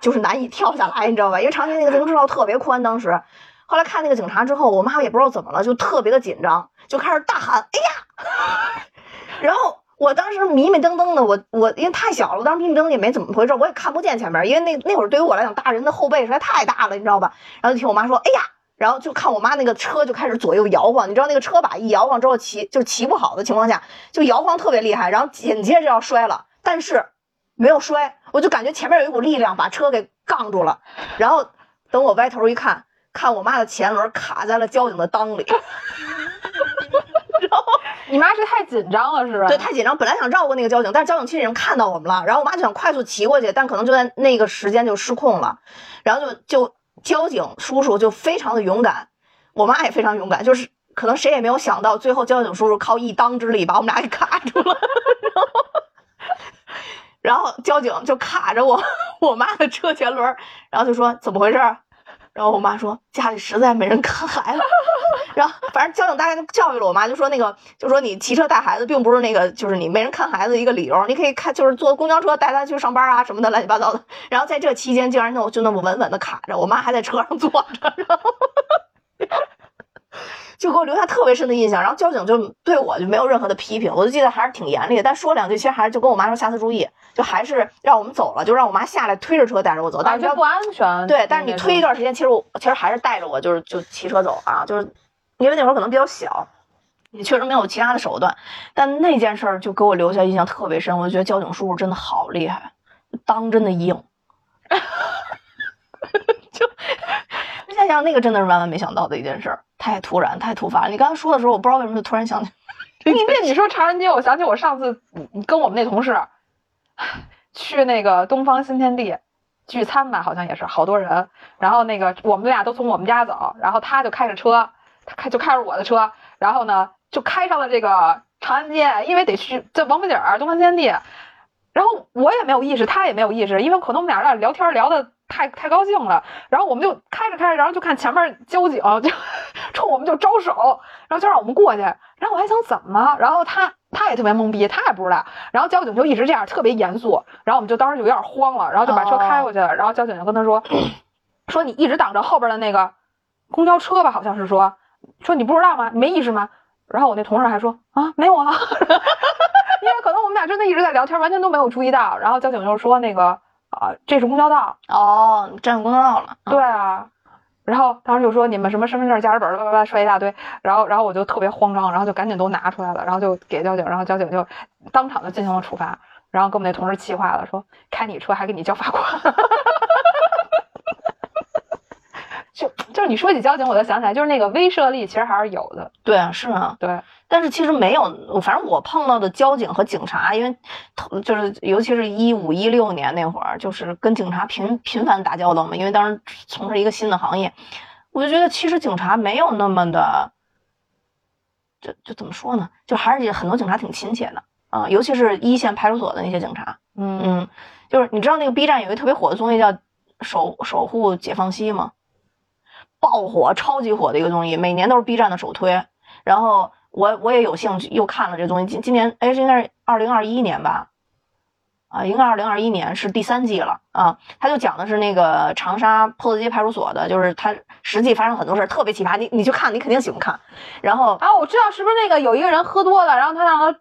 就是难以跳下来，你知道吧？因为长安街那个自行车道特别宽，当时后来看那个警察之后，我妈也不知道怎么了，就特别的紧张，就开始大喊：“哎呀！” 然后。我当时迷迷瞪瞪的，我我因为太小了，我当时迷迷瞪瞪也没怎么回事，我也看不见前面，因为那那会儿对于我来讲，大人的后背实在太大了，你知道吧？然后就听我妈说，哎呀，然后就看我妈那个车就开始左右摇晃，你知道那个车把一摇晃之后骑就骑不好的情况下就摇晃特别厉害，然后紧接着要摔了，但是没有摔，我就感觉前面有一股力量把车给杠住了，然后等我歪头一看，看我妈的前轮卡在了交警的裆里。你妈是太紧张了是吧？对，太紧张，本来想绕过那个交警，但是交警其实已经看到我们了，然后我妈就想快速骑过去，但可能就在那个时间就失控了，然后就就交警叔叔就非常的勇敢，我妈也非常勇敢，就是可能谁也没有想到，最后交警叔叔靠一裆之力把我们俩给卡住了，然后然后交警就卡着我 我妈的车前轮，然后就说怎么回事？然后我妈说家里实在没人看孩子，然后反正交警大概就教育了我妈，就说那个就说你骑车带孩子并不是那个就是你没人看孩子一个理由，你可以看就是坐公交车带他去上班啊什么的乱七八糟的。然后在这期间竟然就就那么稳稳的卡着，我妈还在车上坐着，然后 就给我留下特别深的印象。然后交警就对我就没有任何的批评，我就记得还是挺严厉的，但说两句其实还是就跟我妈说下次注意，就还是让我们走了，就让我妈下来推着车带着我走，但是觉不安全。对，但是你推一段时间，其实我其实还是带着我，就是就骑车走啊，就是因为那会儿可能比较小，也确实没有其他的手段，但那件事儿就给我留下印象特别深，我就觉得交警叔叔真的好厉害，当真的硬，就现在想那个真的是万万没想到的一件事儿，太突然太突发了。你刚才说的时候，我不知道为什么就突然想起，你那你说长安街，我想起我上次你跟我们那同事 去那个东方新天地聚餐吧，好像也是好多人。然后那个我们俩都从我们家走，然后他就开着车，他开就开着我的车，然后呢就开上了这个长安街，因为得去这王府井儿东方新天地。然后我也没有意识，他也没有意识，因为可能我们俩在聊天聊的太太高兴了，然后我们就开着开着，然后就看前面交警就 冲我们就招手，然后就让我们过去，然后我还想怎么，然后他他也特别懵逼，他也不知道，然后交警就一直这样特别严肃，然后我们就当时就有点慌了，然后就把车开过去了，然后交警就跟他说，说你一直挡着后边的那个公交车吧，好像是说，说你不知道吗？你没意识吗？然后我那同事还说啊没有啊，因为可能我们俩真的一直在聊天，完全都没有注意到，然后交警就说那个啊这是公交道，哦，占用公交道了，对啊，然后当时就说你们什么身份证、驾驶本，叭叭叭说一大堆，然后然后我就特别慌张，然后就赶紧都拿出来了，然后就给交警，然后交警就当场就进行了处罚，然后给我们那同事气坏了，说开你车还给你交罚款。就就是你说起交警，我就想起来，就是那个威慑力其实还是有的。对啊，是吗，对，但是其实没有，反正我碰到的交警和警察，因为就是尤其是一五一六年那会儿，就是跟警察频频繁打交道嘛，因为当时从事一个新的行业，我就觉得其实警察没有那么的，就就怎么说呢，就还是很多警察挺亲切的啊、尤其是一线派出所的那些警察，嗯嗯，就是你知道那个 B 站有一个特别火的综艺叫《守守护解放西》吗？爆火，超级火的一个综艺，每年都是 B 站的首推。然后我我也有兴趣又看了这东西，今今年哎，这应该是二零二一年吧？啊，应该二零二一年是第三季了啊。他就讲的是那个长沙坡子街派出所的，就是他实际发生很多事儿，特别奇葩。你你去看，你肯定喜欢看。然后啊，我知道是不是那个有一个人喝多了，然后他让他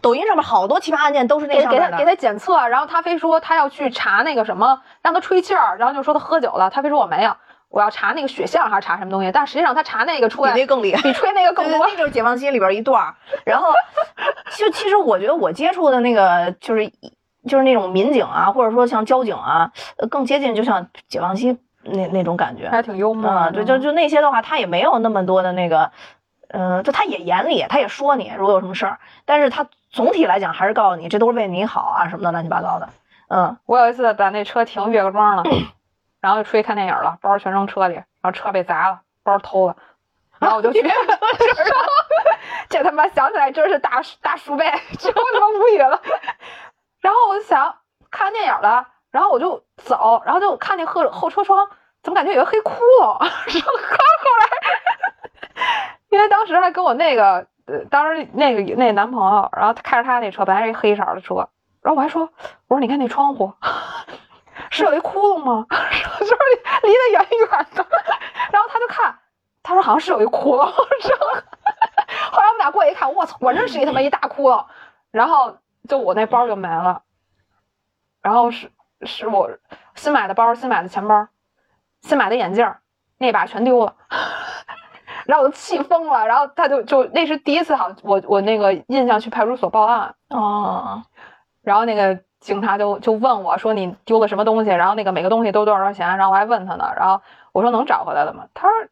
抖音上面好多奇葩案件都是那给上。给他给他检测，然后他非说他要去查那个什么，让他吹气儿，然后就说他喝酒了，他非说我没有，我要查那个血象还是查什么东西，但实际上他查那个出来比来那更厉害，比吹那个更多。那就是《解放西》里边一段儿。然后，就其实我觉得我接触的那个就是就是那种民警啊，或者说像交警啊，呃更接近就像《解放西》那那种感觉。还挺幽默啊，的，对，就就那些的话，他也没有那么多的那个，呃，就他也严厉，他也说你如果有什么事儿，但是他总体来讲还是告诉你这都是为你好啊什么的乱七八糟的。嗯，我有一次把那车停岳各庄了，然后就出去看电影了，包全扔车里，然后车被砸了，包偷了，然后我就去，这他妈想起来真是大大叔辈，这我他妈无语了。然后我就想看电影了，然后我就走，然后就看见后后车窗怎么感觉有个黑窟窿，然后后来，因为当时还跟我那个呃，当时那个那男朋友，然后他开着他那车，本来是一黑色的车，然后我还说，我说你看那窗户，是有一窟窿吗？就是离得远远的。然后他就看，他说好像是有一窟窿。然后后来我们俩过去一看，我操，果真是一他妈一大窟窿。然后就我那包就没了，然后是是我新买的包、新买的钱包、新买的眼镜儿，那把全丢了。然后我都气疯了，然后他就就那是第一次好，我我那个印象去派出所报案，哦，然后那个警察就就问我说你丢了什么东西，然后那个每个东西都多少多少钱，然后我还问他呢，然后我说能找回来了吗？他说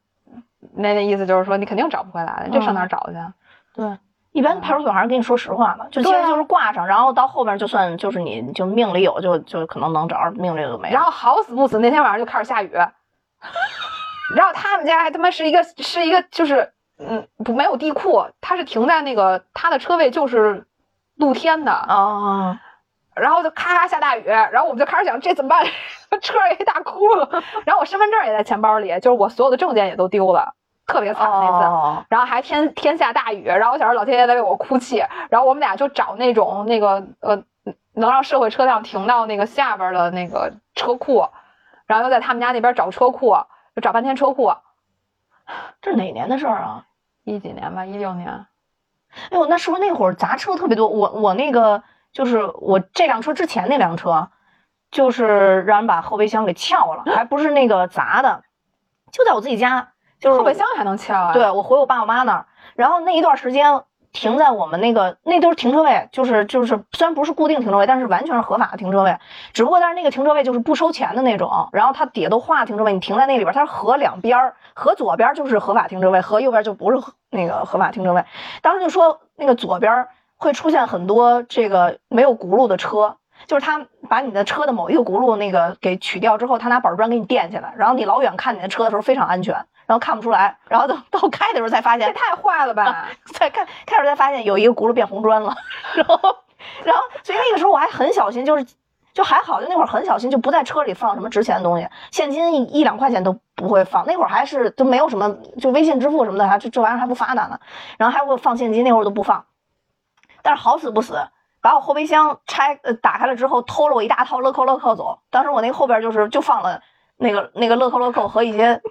那那意思就是说你肯定找不回来的，这上哪儿找去啊？对，一般派出所还是跟你说实话嘛，就其对啊。实就是挂上，然后到后边就算就是你就命里有，就就可能能找着，命里就没。然后好死不死那天晚上就开始下雨，然后他们家还他妈是一个是一个就是嗯不没有地库，他是停在那个他的车位就是露天的，哦，然后就咔咔下大雨，然后我们就开始想这怎么办？车上有一大窟窿，然后我身份证也在钱包里，就是我所有的证件也都丢了，特别惨那次。哦，然后还天天下大雨，然后我想着老天爷在为我哭泣，然后我们俩就找那种那个呃能让社会车辆停到那个下边的那个车库，然后又在他们家那边找车库，就找半天车库。这是哪年的事儿啊？一几年吧，一六年。哎呦，那是不是那会儿砸车特别多？我我那个就是我这辆车之前那辆车，就是让人把后备箱给撬了，还不是那个砸的，就在我自己家，就是后备箱还能撬啊？对，我回我爸我妈那儿，然后那一段时间停在我们那个那都是停车位，就是就是虽然不是固定停车位，但是完全是合法的停车位，只不过但是那个停车位就是不收钱的那种，然后它底下都画停车位，你停在那里边，它是河两边儿，河左边儿就是合法停车位，河右边儿就不是那个合法停车位。当时就说那个左边儿会出现很多这个没有轱辘的车。就是他把你的车的某一个轱辘那个给取掉之后，他拿板砖给你垫起来，然后你老远看你的车的时候非常安全，然后看不出来，然后等到开的时候才发现，这太坏了吧！再开开始才发现有一个轱辘变红砖了，然后然后所以那个时候我还很小心，就是就还好，就那会儿很小心，就不在车里放什么值钱的东西，现金一一两块钱都不会放。那会儿还是都没有什么，就微信支付什么的，还这这玩意儿还不发达呢，然后还会放现金，那会儿都不放。但是好死不死，把我后备箱拆呃打开了之后，偷了我一大套乐扣乐扣走。当时我那后边就是就放了那个那个乐扣乐扣和一些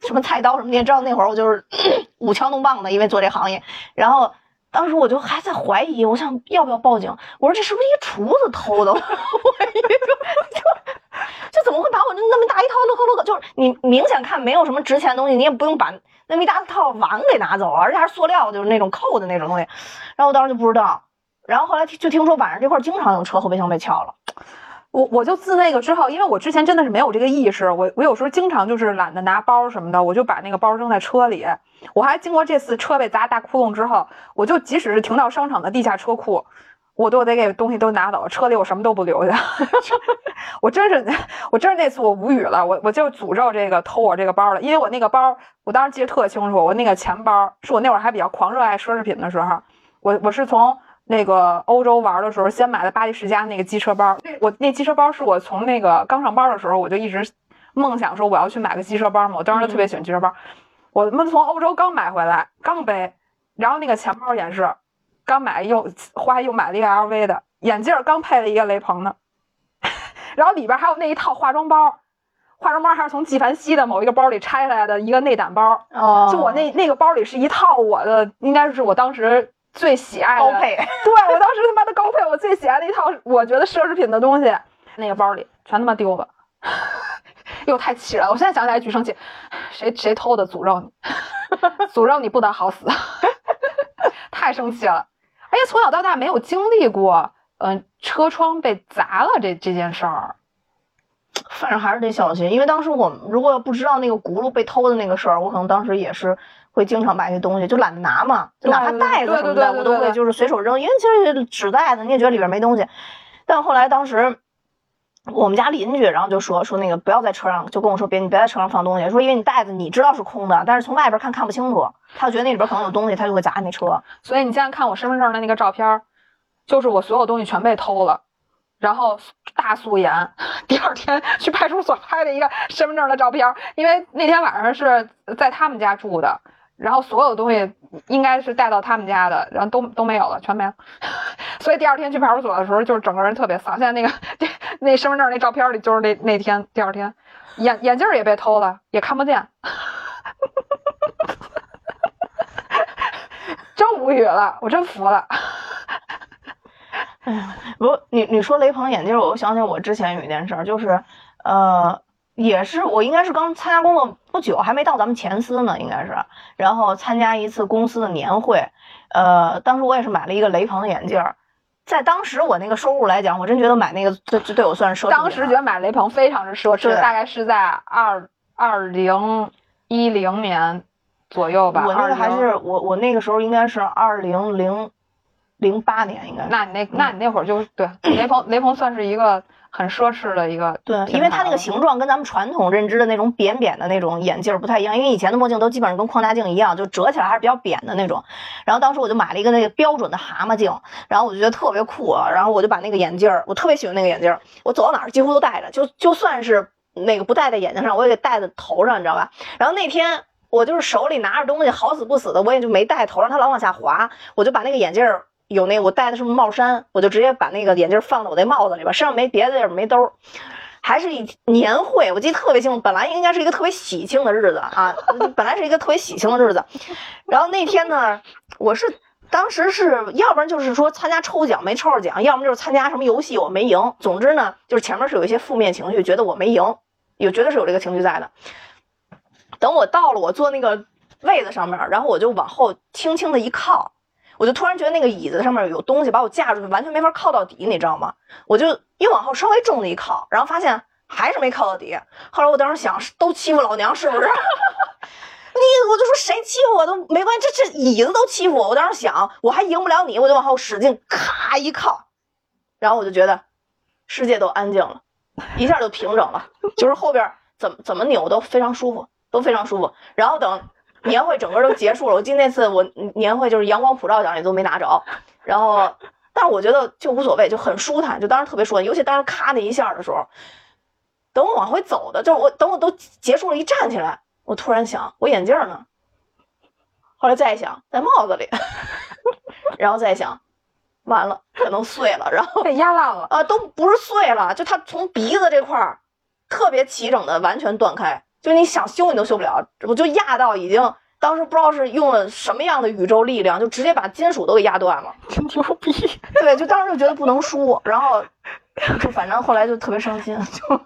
什么菜刀什么的，你也知道那会儿我就是 舞枪弄棒的，因为做这行业。然后当时我就还在怀疑，我想要不要报警？我说这是不是一厨子偷的？我怀疑就就就怎么会把我那那么大一套乐扣乐扣，就是你明显看没有什么值钱的东西，你也不用把那么一大套碗给拿走，而且还是塑料，就是那种扣的那种东西。然后我当时就不知道。然后后来就听说晚上这块经常有车后备箱被撬了，我我就自那个之后，因为我之前真的是没有这个意识，我我有时候经常就是懒得拿包什么的，我就把那个包扔在车里。我还经过这次车被砸大窟窿之后，我就即使是停到商场的地下车库，我都得给东西都拿走，车里我什么都不留下。我真是，我真是那次我无语了，我我就诅咒这个偷我这个包了，因为我那个包，我当时记得特清楚，我那个钱包是我那会儿还比较狂热爱奢侈品的时候，我我是从。那个欧洲玩的时候，先买的巴黎世家那个机车包。我那机车包是我从那个刚上班的时候，我就一直梦想说我要去买个机车包嘛。我当时就特别喜欢机车包。我他妈从欧洲刚买回来，刚背，然后那个钱包也是刚买又花又买了一个 LV 的眼镜，刚配了一个雷朋的，然后里边还有那一套化妆包，化妆包还是从纪梵希的某一个包里拆下来的一个内胆包。哦就我那那个包里是一套我的，应该是我当时。最喜爱的高配，对我当时他妈的高配，我最喜爱的一套，我觉得奢侈品的东西，那个包里全他妈丢了，又，太气人了！我现在想起来巨生气，谁谁偷的？诅咒你，诅咒你不得好死，太生气了！而且从小到大没有经历过，嗯、呃，车窗被砸了这这件事儿。反正还是得小心，因为当时我们如果不知道那个轱辘被偷的那个事儿，我可能当时也是。会经常把一些东西就懒得拿嘛，就哪怕袋子什么的，我都会就是随手扔，因为其实纸袋子你也觉得里边没东西。但后来当时我们家邻居，然后就说说那个不要在车上，就跟我说别你别在车上放东西，说因为你袋子你知道是空的，但是从外边看看不清楚，他就觉得那里边可能有东西，他就会砸那车。所以你现在看我身份证的那个照片，就是我所有东西全被偷了。然后大素颜，第二天去派出所拍了一个身份证的照片，因为那天晚上是在他们家住的。然后所有东西应该是带到他们家的，然后都都没有了，全没了。所以第二天去派出所的时候，就是整个人特别丧。现在那个那身份证那照片里，就是那那天第二天，眼眼镜也被偷了，也看不见，真无语了，我真服了。哎呀不，你你说雷朋眼镜，我又想起我之前有一件事儿，就是呃，也是我应该是刚参加工作不久，还没到咱们前司呢，应该是，然后参加一次公司的年会，呃，当时我也是买了一个雷朋的眼镜儿，在当时我那个收入来讲，我真觉得买那个这这对我算是奢侈。当时觉得买雷朋非常之奢侈，对大概是在二二零一零年左右吧。我那个还20是我我那个时候应该是二零零零八年，应该是。那你那那你那会儿就是对雷朋雷朋算是一个很奢侈的一个对，因为它那个形状跟咱们传统认知的那种扁扁的那种眼镜儿不太一样，因为以前的墨镜都基本上跟框架镜一样，就折起来还是比较扁的那种。然后当时我就买了一个那个标准的蛤蟆镜，然后我就觉得特别酷啊，然后我就把那个眼镜儿，我特别喜欢那个眼镜儿，我走到哪儿几乎都戴着，就就算是那个不戴在眼睛上，我也给戴在头上，你知道吧？然后那天。我就是手里拿着东西，好死不死的，我也就没戴头上，它老往下滑，我就把那个眼镜儿有那我戴的是帽衫，我就直接把那个眼镜放到我那帽子里边，身上没别的地儿，没兜儿。还是一年会，我记得特别清楚。本来应该是一个特别喜庆的日子啊，本来是一个特别喜庆的日子。然后那天呢，我是当时是要不然就是说参加抽奖没抽着奖，要么就是参加什么游戏我没赢。总之呢，就是前面是有一些负面情绪，觉得我没赢，有绝对是有这个情绪在的。等我到了我坐那个位子上面，然后我就往后轻轻的一靠，我就突然觉得那个椅子上面有东西把我架住，完全没法靠到底，你知道吗？我就又往后稍微重的一靠，然后发现还是没靠到底。后来我当时想，都欺负老娘是不是？你我就说谁欺负我都没关系，这这椅子都欺负我。我当时想，我还赢不了你，我就往后使劲咔一靠，然后我就觉得世界都安静了，一下就平整了，就是后边怎么怎么扭都非常舒服，都非常舒服。然后等 年会整个都结束了，我记得那次我年会就是阳光普照奖也都没拿着，然后但是我觉得就无所谓，就很舒坦，就当时特别舒坦，尤其当时咔那一下的时候，等我往回走的，就是我等我都结束了，一站起来，我突然想我眼镜呢，后来再一想在帽子里，然后再想完了可能碎了，然后被压烂了。啊，都不是碎了，就它从鼻子这块儿特别齐整的完全断开，就你想修你都修不了，我就压到已经当时不知道是用了什么样的宇宙力量，就直接把金属都给压断了。真 牛逼！对，就当时就觉得不能输，然后就反正后来就特别伤心，就，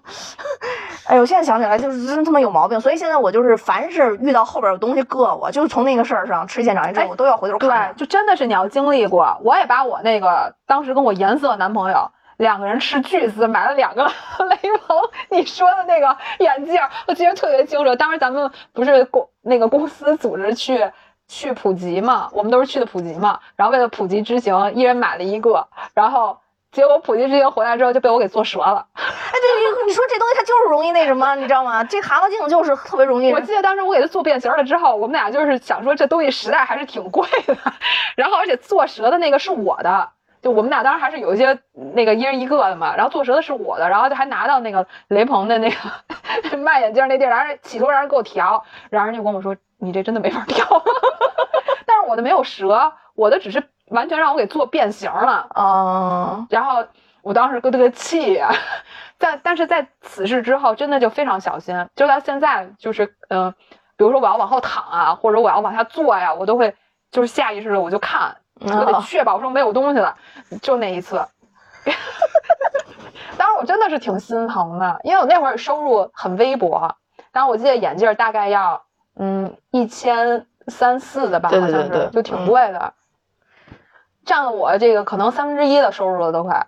哎呦，现在想起来就是真他妈有毛病，所以现在我就是凡是遇到后边有东西硌我，就是从那个事儿上吃一堑长一智，哎我都要回头看对，看。就真的是你要经历过。我也把我那个当时跟我颜色男朋友两个人斥巨资买了两个 雷蒙你说的那个眼镜儿，我记得特别清楚。当时咱们不是公那个公司组织去去普及嘛，我们都是去的普及嘛。然后为了普及之行，一人买了一个，然后结果普及之行回来之后就被我给做折了。哎，对，你你说这东西它就是容易那什么，你知道吗？这蛤蟆镜就是特别容易我记得当时我给它做变形了之后，我们俩就是想说这东西实在还是挺贵的，然后而且做折的那个是我的，就我们俩当时还是有一些那个一人一个的嘛，然后做折的是我的，然后就还拿到那个雷鹏的那个 卖眼镜那地儿，然后企图让人给我调，然后人就跟我说你这真的没法调，但是我的没有折，我的只是完全让我给做变形了，啊。然后我当时咯噔个气呀、但但是在此事之后，真的就非常小心，就到现在就是嗯、呃比如说我要往后躺啊，或者我要往下坐呀，我都会就是下意识的我就看，我得啊确保说没有东西了，就那一次。当时我真的是挺心疼的，因为我那会儿收入很微薄，当时我记得眼镜儿大概要嗯一千三四的吧，好像是就挺嗯贵的，占了我这个可能三分之一的收入了都快。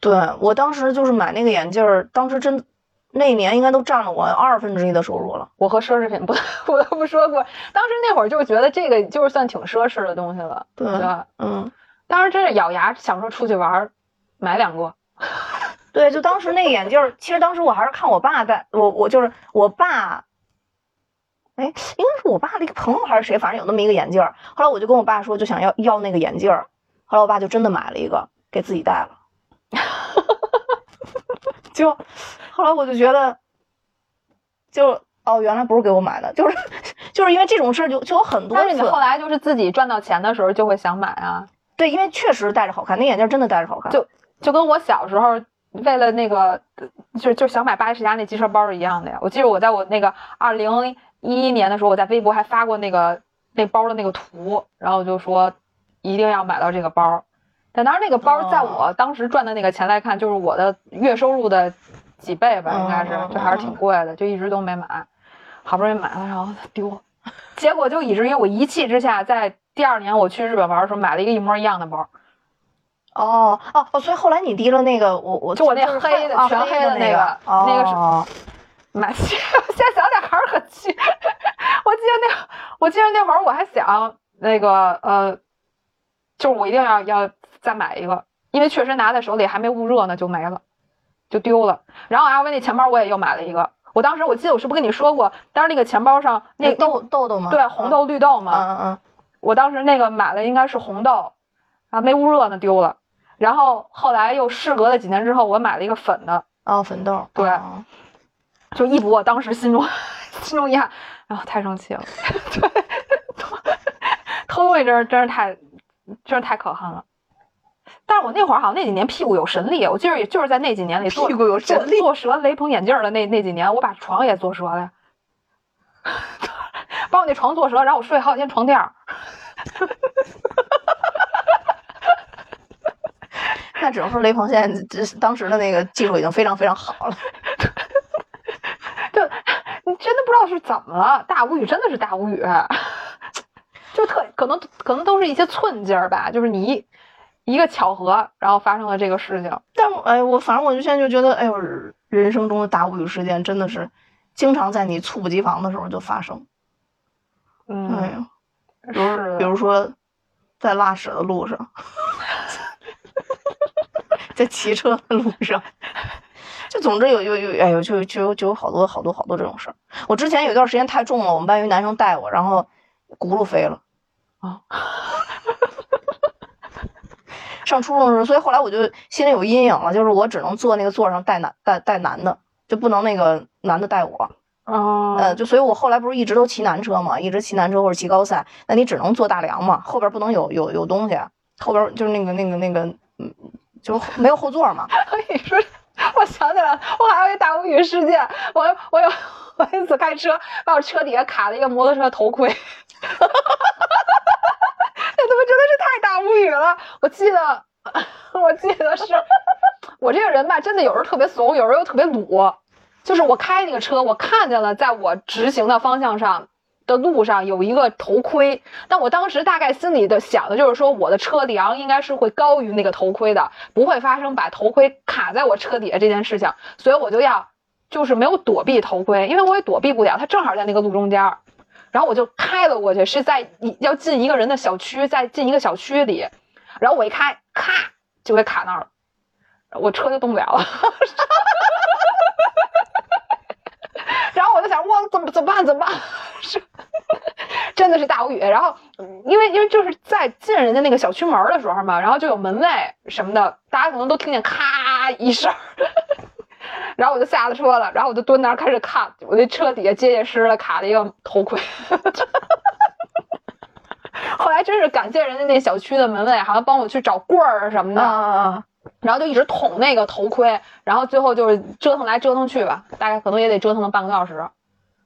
对我当时就是买那个眼镜儿，当时真那一年应该都占了我二分之一的收入了。我和奢侈品不不得不说过，当时那会儿就觉得这个就是算挺奢侈的东西了，对对吧？嗯，当时真是咬牙想说出去玩儿，买两个。对，就当时那个眼镜儿，其实当时我还是看我爸戴，我我就是我爸，哎，应该是我爸的一个朋友还是谁，反正有那么一个眼镜儿。后来我就跟我爸说，就想要要那个眼镜儿。后来我爸就真的买了一个给自己戴了。就后来我就觉得，就哦，原来不是给我买的，就是 就是因为这种事儿就就有很多次但是你后。来就是自己赚到钱的时候就会想买啊，对，因为确实戴着好看，那眼镜儿真的戴着好看。就就跟我小时候为了那个就就想买巴黎世家那机车包是一样的呀。我记得我在我那个二零一一年的时候，我在微博还发过那个那包的那个图，然后就说一定要买到这个包。但当然那个包在哦。我当时赚的那个钱来看，就是我的月收入的几倍吧，应该是嗯，就还是挺贵的，就一直都没买，好不容易买了，然后丢，结果就以至于我一气之下，在第二年我去日本玩的时候买了一个一模一样的包，哦哦哦，所以后来你提了那个我我就我那黑的啊全黑的那那个那个是哦买，现在想起来还是很气。我记得那我记得那会儿我还想那个呃，就是我一定要要再买一个，因为确实拿在手里还没捂热呢就没了，就丢了。然后 LV 那钱包我也又买了一个，我当时我记得我是不是跟你说过，当时那个钱包上那那豆豆豆吗？对红豆绿豆嗯，嘛，嗯嗯我当时那个买了应该是红豆，啊没捂热呢丢了。然后后来又事隔了几年之后，我买了一个粉的，嗯，哦，粉豆，对。哦。就一补我当时心中 心中遗憾，然后太生气了，对，偷东西真是真是太真是太可恨了。但是我那会儿好像那几年屁股有神力，我记得也就是在那几年里做屁股有神力做做折雷朋眼镜儿的那那几年，我把床也做折了呀，把我那床做折，然后我睡好几天床垫儿。那只能说雷鹏现在这当时的那个技术已经非常非常好了。就你真的不知道是怎么了，大无语真的是大无语，就特可能可能都是一些寸劲儿吧，就是你一一个巧合，然后发生了这个事情。但我哎，我反正我就现在就觉得，哎呦，人生中的大无语事件真的是经常在你猝不及防的时候就发生。哎嗯，呀，比如是比如说在拉屎的路上，在骑车的路上，就总之有有有，哎呦，就就有就有好多好多好多这种事儿。我之前有一段时间太重了，我们班有一男生带我，然后轱辘飞了。啊，上初中的时候，所以后来我就心里有阴影了，就是我只能坐那个座上带男带带男的，就不能那个男的带我。哦，呃，就所以我后来不是一直都骑男车嘛，一直骑男车或者骑高赛，那你只能坐大梁嘛，后边不能有有有东西，后边就是那个那个那个，嗯，就没有后座嘛。你说，我想起来了，我还有一大无语事件。我我有我一次开车，把我车底下卡了一个摩托车头盔，那他妈真的是太大无语了。我记得，我记得是我这个人吧，真的有时候特别怂，有时候又特别鲁。就是我开那个车，我看见了，在我直行的方向上的路上有一个头盔，但我当时大概心里的想的就是说，我的车梁应该是会高于那个头盔的，不会发生把头盔卡在我车底下这件事情，所以我就要就是没有躲避头盔，因为我也躲避不了，它正好在那个路中间儿，然后我就开了过去，是在一要进一个人的小区，在进一个小区里，然后我一开，咔就给卡那儿了，我车就动不了了。然后我就想，我，怎么怎么办？怎么办？是，真的是大无语。然后，因为因为就是在进人家那个小区门的时候嘛，然后就有门卫什么的，大家可能都听见咔一声儿，然后我就下了车了，然后我就蹲那儿开始看，我那车底下结结实实的卡了一个头盔。后来真是感谢人家那小区的门卫，好像帮我去找棍儿什么的，啊，然后就一直捅那个头盔，然后最后就是折腾来折腾去吧，大概可能也得折腾了半个多小时，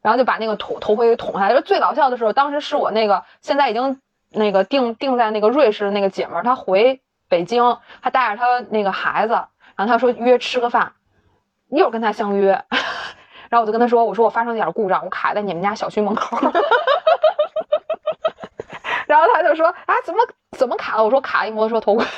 然后就把那个头头盔给捅下来。就最搞笑的时候，当时是我那个现在已经那个定定在那个瑞士的那个姐们儿，她回北京，她带着她那个孩子，然后她说约吃个饭，一会儿跟他相约，然后我就跟他说，我说我发生点故障，我卡在你们家小区门口。然后他就说啊，怎么怎么卡了？我说卡一摩托车头盔。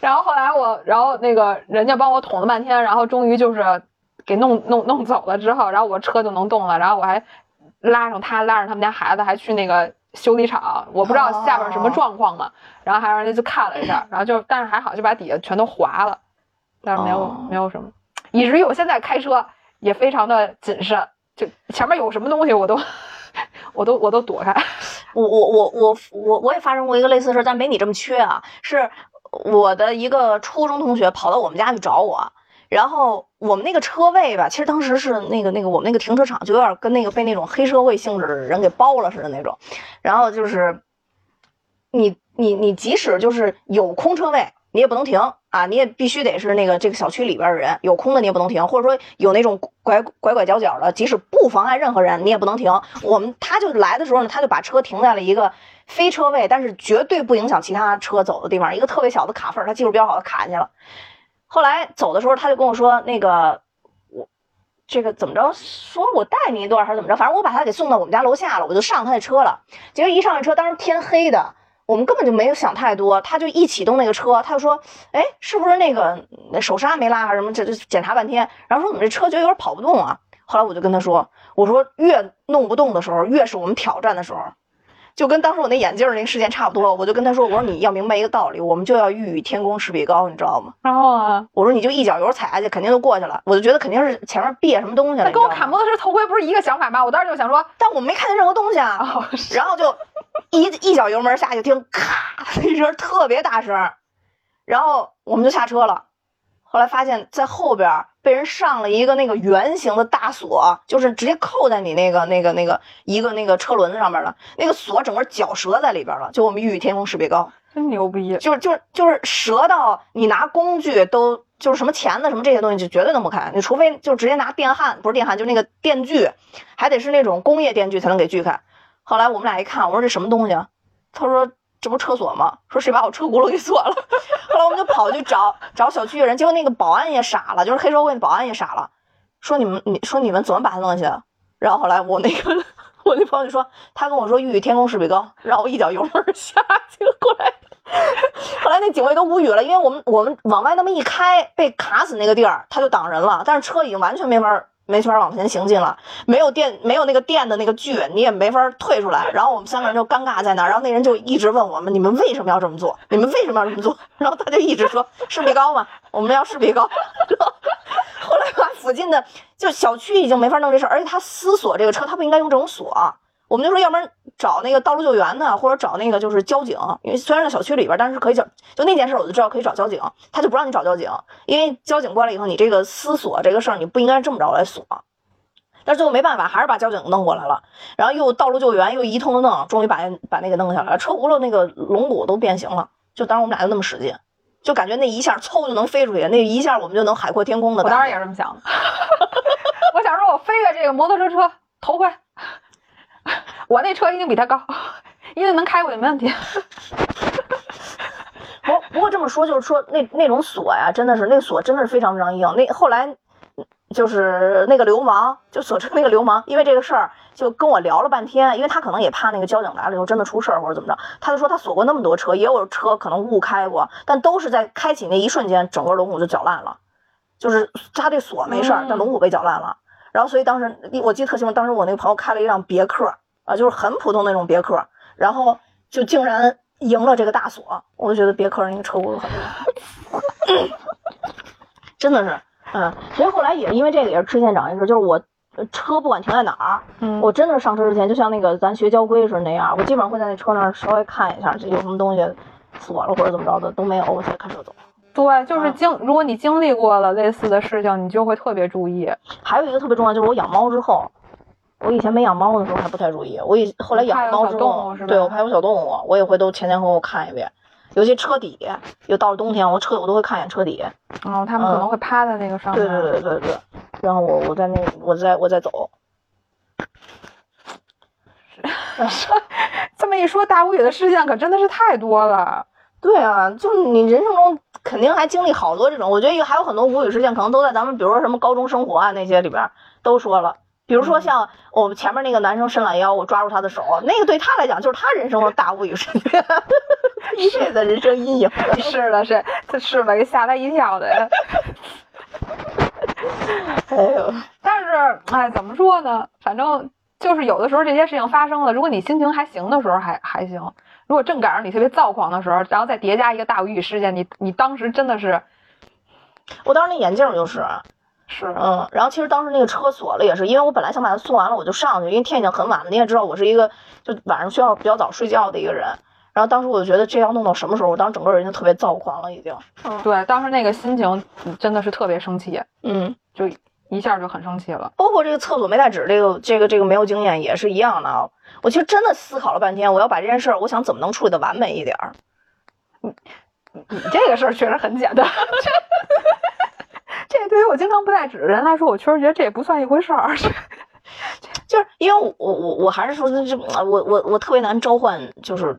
然后后来我，然后那个人家帮我捅了半天，然后终于就是给弄弄弄走了之后，然后我车就能动了，然后我还拉上他，拉着他们家孩子，还去那个修理厂，我不知道下边什么状况嘛，然后还让人家去看了一下，然后就但是还好就把底下全都划了，但是没有、哦没有什么，以至于我现在开车也非常的谨慎，就前面有什么东西我都 我都我都躲开。我我我我我我也发生过一个类似的事儿，但没你这么缺啊。是我的一个初中同学跑到我们家去找我，然后我们那个车位吧，其实当时是那个那个我们那个停车场就有点跟那个被那种黑社会性质的人给包了似的那种。然后就是你你你即使就是有空车位，你也不能停啊，你也必须得是那个这个小区里边的人，有空的你也不能停，或者说有那种拐拐拐角角的，即使不妨碍任何人，你也不能停。我们他就来的时候呢，他就把车停在了一个非车位，但是绝对不影响其他车走的地方，一个特别小的卡缝，他技术比较好，他卡进去了。后来走的时候，他就跟我说，那个我这个怎么着，说我带你一段还是怎么着，反正我把他给送到我们家楼下了，我就上他的车了。结果一上那车，当时天黑的。我们根本就没有想太多，他就一启动那个车，他就说：“哎，是不是那个那手刹没拉还是什么？这就检查半天，然后说我们这车觉得有点跑不动啊。”后来我就跟他说：“我说越弄不动的时候，越是我们挑战的时候，就跟当时我那眼镜那个事件差不多。”我就跟他说：“我说你要明白一个道理，我们就要欲与天公试比高，你知道吗？”然后啊，我说你就一脚油踩下去，肯定就过去了。我就觉得肯定是前面别什么东西了。那跟我砍摩托车头盔不是一个想法吗？我当时就想说，但我没看见任何东西啊，然后就。一一脚油门下去，听咔一声特别大声，然后我们就下车了。后来发现，在后边被人上了一个那个圆形的大锁，就是直接扣在你那个那个那个一个那个车轮子上面了。那个锁整个绞折在里边了。就我们玉宇天空识别高，真牛逼！就是就是就是折到你拿工具都就是什么钳子什么这些东西就绝对弄不开。你除非就直接拿电焊，不是电焊，就那个电锯，还得是那种工业电锯才能给锯开。后来我们俩一看，我说这什么东西？啊？他说这不车锁吗？说谁把我车轱辘给锁了？后来我们就跑去找找小区的人，结果那个保安也傻了，就是黑社会的保安也傻了，说你们你说你们怎么把它弄下去？然后后来我那个 我那朋友就说，他跟我说玉宇天空势比高，让我一脚油门下去。后 来后来那警卫都无语了，因为我们我们往外那么一开，被卡死那个地儿他就挡人了，但是车已经完全没法。没法往前行进了，没有电，没有那个电的那个锯，你也没法退出来。然后我们三个人就尴尬在那儿，然后那人就一直问我们：“你们为什么要这么做？你们为什么要这么做？”然后他就一直说：“势比高嘛，我们要势比高。”后来把附近的就小区已经没法弄这事，而且他私锁这个车，他不应该用这种锁。我们就说，要不然找那个道路救援的，或者找那个就是交警，因为虽然在小区里边，但是可以找。就那件事，我就知道可以找交警，他就不让你找交警，因为交警过来以后，你这个私锁这个事儿，你不应该这么着来锁。但是最后没办法，还是把交警弄过来了，然后又道路救援，又一通的弄，终于把把那个弄下来了。车轱辘那个龙骨都变形了，就当时我们俩就那么使劲，就感觉那一下嗖就能飞出去，那一下我们就能海阔天空的。我当时也是这么想的，我想说我飞越这个摩托车车头盔。我那车一定比他高，一定能开过去，没问题。不不过这么说，就是说那那种锁呀，真的是那个锁真的是非常非常硬。那后来就是那个流氓，就锁车那个流氓，因为这个事儿就跟我聊了半天，因为他可能也怕那个交警来了以后真的出事儿或者怎么着，他就说他锁过那么多车，也有车可能误开过，但都是在开启那一瞬间，整个龙骨就绞烂了。就是他这锁没事儿，但龙骨被绞烂了。然后，所以当时我记得特清楚，当时我那个朋友开了一辆别克啊，就是很普通那种别克，然后就竟然赢了这个大锁，我就觉得别克那个车轱辘很厉害，真的是，嗯，所以后来也因为这个也是吃见长一智，就是我车不管停在哪儿，嗯，我真的上车之前就像那个咱学交规似的那样，我基本上会在那车那儿稍微看一下，这有什么东西锁了或者怎么着的都没有，我才开车走。对，就是经，如果你经历过了类似的事情，你就会特别注意。还有一个特别重要，就是我养猫之后，我以前没养猫的时候还不太注意，我以后来养猫之后，对我怕有小动物，我也会都前前后后看一遍。尤其车底，又到了冬天，我车我都会看一眼车底。然后，他们可能会趴在那个上面。对对对对对。然后我我在那我在我在走。这么一说，大无语的事件可真的是太多了。对啊，就是你人生中肯定还经历好多这种，我觉得还有很多无语事件，可能都在咱们比如说什么高中生活啊那些里边都说了。比如说像我们前面那个男生伸懒腰，我抓住他的手，那个对他来讲就是他人生的大无语事件，一辈子人生阴影。是的，是，是吧？给吓他一跳的。哎呦，但是哎，怎么说呢？反正就是有的时候这些事情发生了，如果你心情还行的时候，还还行。如果正赶上你特别躁狂的时候，然后再叠加一个大无语事件，你你当时真的是，我当时那眼镜就是，是。嗯，然后其实当时那个车锁了也是，因为我本来想把它送完了我就上去，因为天已经很晚了，你也知道我是一个就晚上需要比较早睡觉的一个人，然后当时我就觉得这要弄到什么时候，我当时整个人就特别躁狂了已经，嗯，对，当时那个心情真的是特别生气，嗯，就一下就很生气了，包括这个厕所没带纸，这个这个这个没有经验也是一样的啊。我其实真的思考了半天，我要把这件事儿，我想怎么能处理的完美一点儿。你你你这个事儿确实很简单，这对于我经常不带纸的人来说，我确实觉得这也不算一回事儿。就是因为我我我还是说，这我我我特别难召唤，就是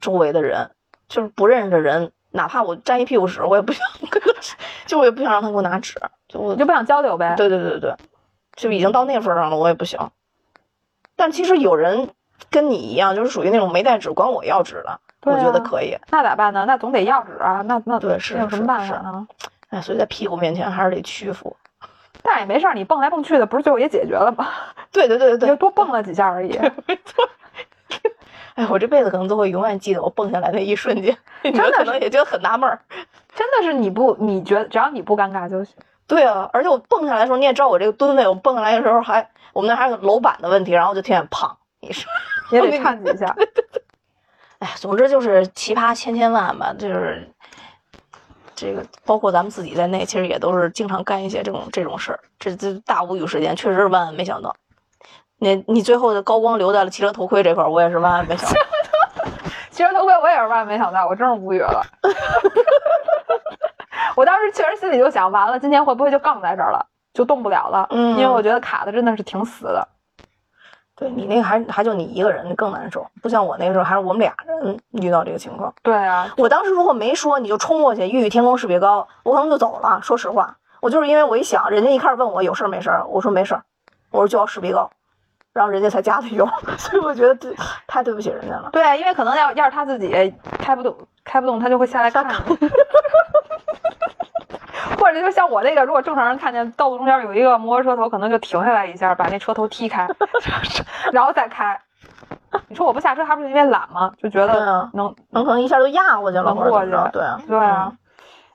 周围的人，就是不认识的人，哪怕我沾一屁股屎，我也不想跟他，就我也不想让他给我拿纸，就我就不想交流呗？对对对对对，就已经到那份儿上了，我也不行。但其实有人跟你一样，就是属于那种没带纸管我要纸的，对我觉得啊可以。那咋办呢？那总得要纸啊，那那对是那有什么办法呢？哎，所以在屁股面前还是得屈服。但也没事儿，你蹦来蹦去的，不是最后也解决了吗？对对对对对，多蹦了几下而已。没错 哎，我这辈子可能都会永远记得我蹦下来那一瞬间，你们真的 可能也觉得很纳闷儿。真的是你不，你觉得只要你不尴尬就行。对啊，而且我蹦下来的时候，你也知道我这个吨位，我蹦下来的时候还我们那还有楼板的问题，然后就听见砰一声。也得看几下。哎，总之就是奇葩千千万吧，就是这个包括咱们自己在内，其实也都是经常干一些这种这种事儿。这这大无语事件，确实是万万没想到。你你最后的高光留在了汽车头盔这块儿，我也是万万没想到。汽车头盔我也是万万没想到，我真是无语了。我当时确实心里就想，完了，今天会不会就杠在这儿了，就动不了了？嗯因为我觉得卡的真的是挺死的。对你那个还还就你一个人更难受，不像我那个时候还是我们俩人遇到这个情况。对啊，我当时如果没说，你就冲过去，玉宇天空识别高，我可能就走了。说实话，我就是因为我一想，人家一开始问我有事儿没事儿，我说没事儿，我说就要识别高，然后人家才加的油，所以我觉得对太对不起人家了。对啊，因为可能要要是他自己开不动，开不动，他就会下来看你。或者就像我那个，如果正常人看见道路中间有一个摩托车头，可能就停下来一下，把那车头踢开，然后再开。你说我不下车，还不是因为懒吗？就觉得能能可能一下就压过去了，能过去对啊，对啊，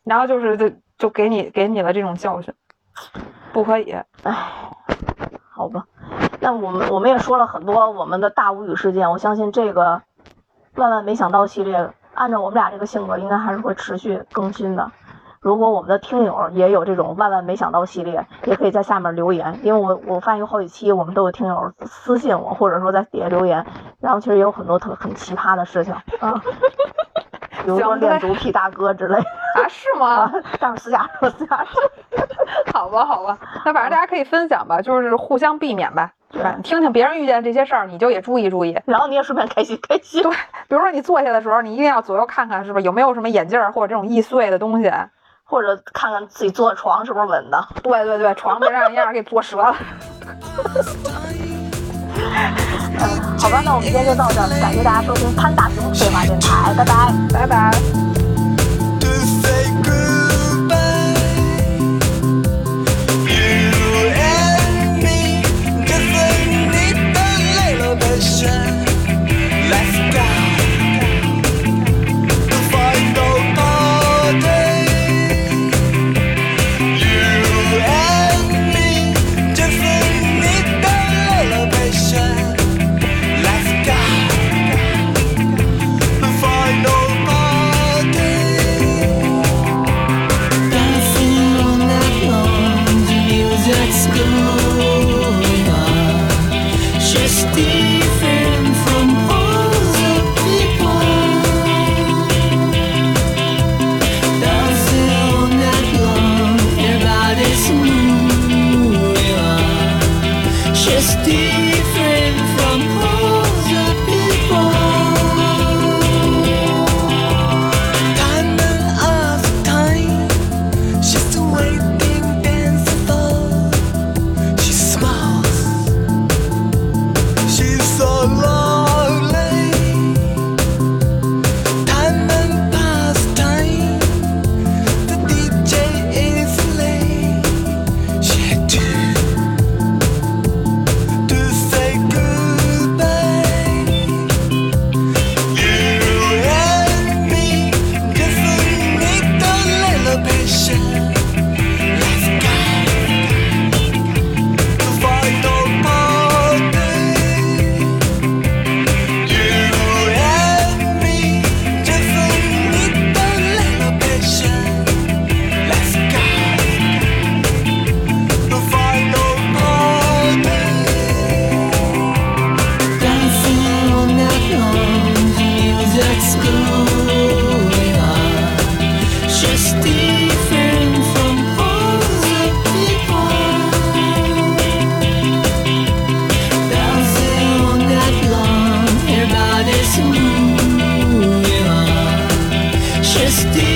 然后就是就就给你给你了这种教训，不可以。唉，好吧，那我们我们也说了很多我们的大无语事件，我相信这个万万没想到系列，按照我们俩这个性格，应该还是会持续更新的。如果我们的听友也有这种万万没想到系列，也可以在下面留言，因为我我发现有好几期我们都有听友私信我，或者说在底下留言，然后其实也有很多特很奇葩的事情啊，比如说行呗恋足癖大哥之类啊，是吗啊？，但是私下说私下说。好吧，好吧，那反正大家可以分享吧，就是互相避免吧，对吧？你听听别人遇见这些事儿，你就也注意注意。然后你也顺便开心开心。对，比如说你坐下的时候，你一定要左右看看，是不是有没有什么眼镜儿或者这种易碎的东西。或者看看自己坐的床是不是稳的。对对对，床别让人家给坐折了。好吧，那我们今天就到这儿，感谢大家收听潘大熊废话电台，拜拜。拜拜。Christine.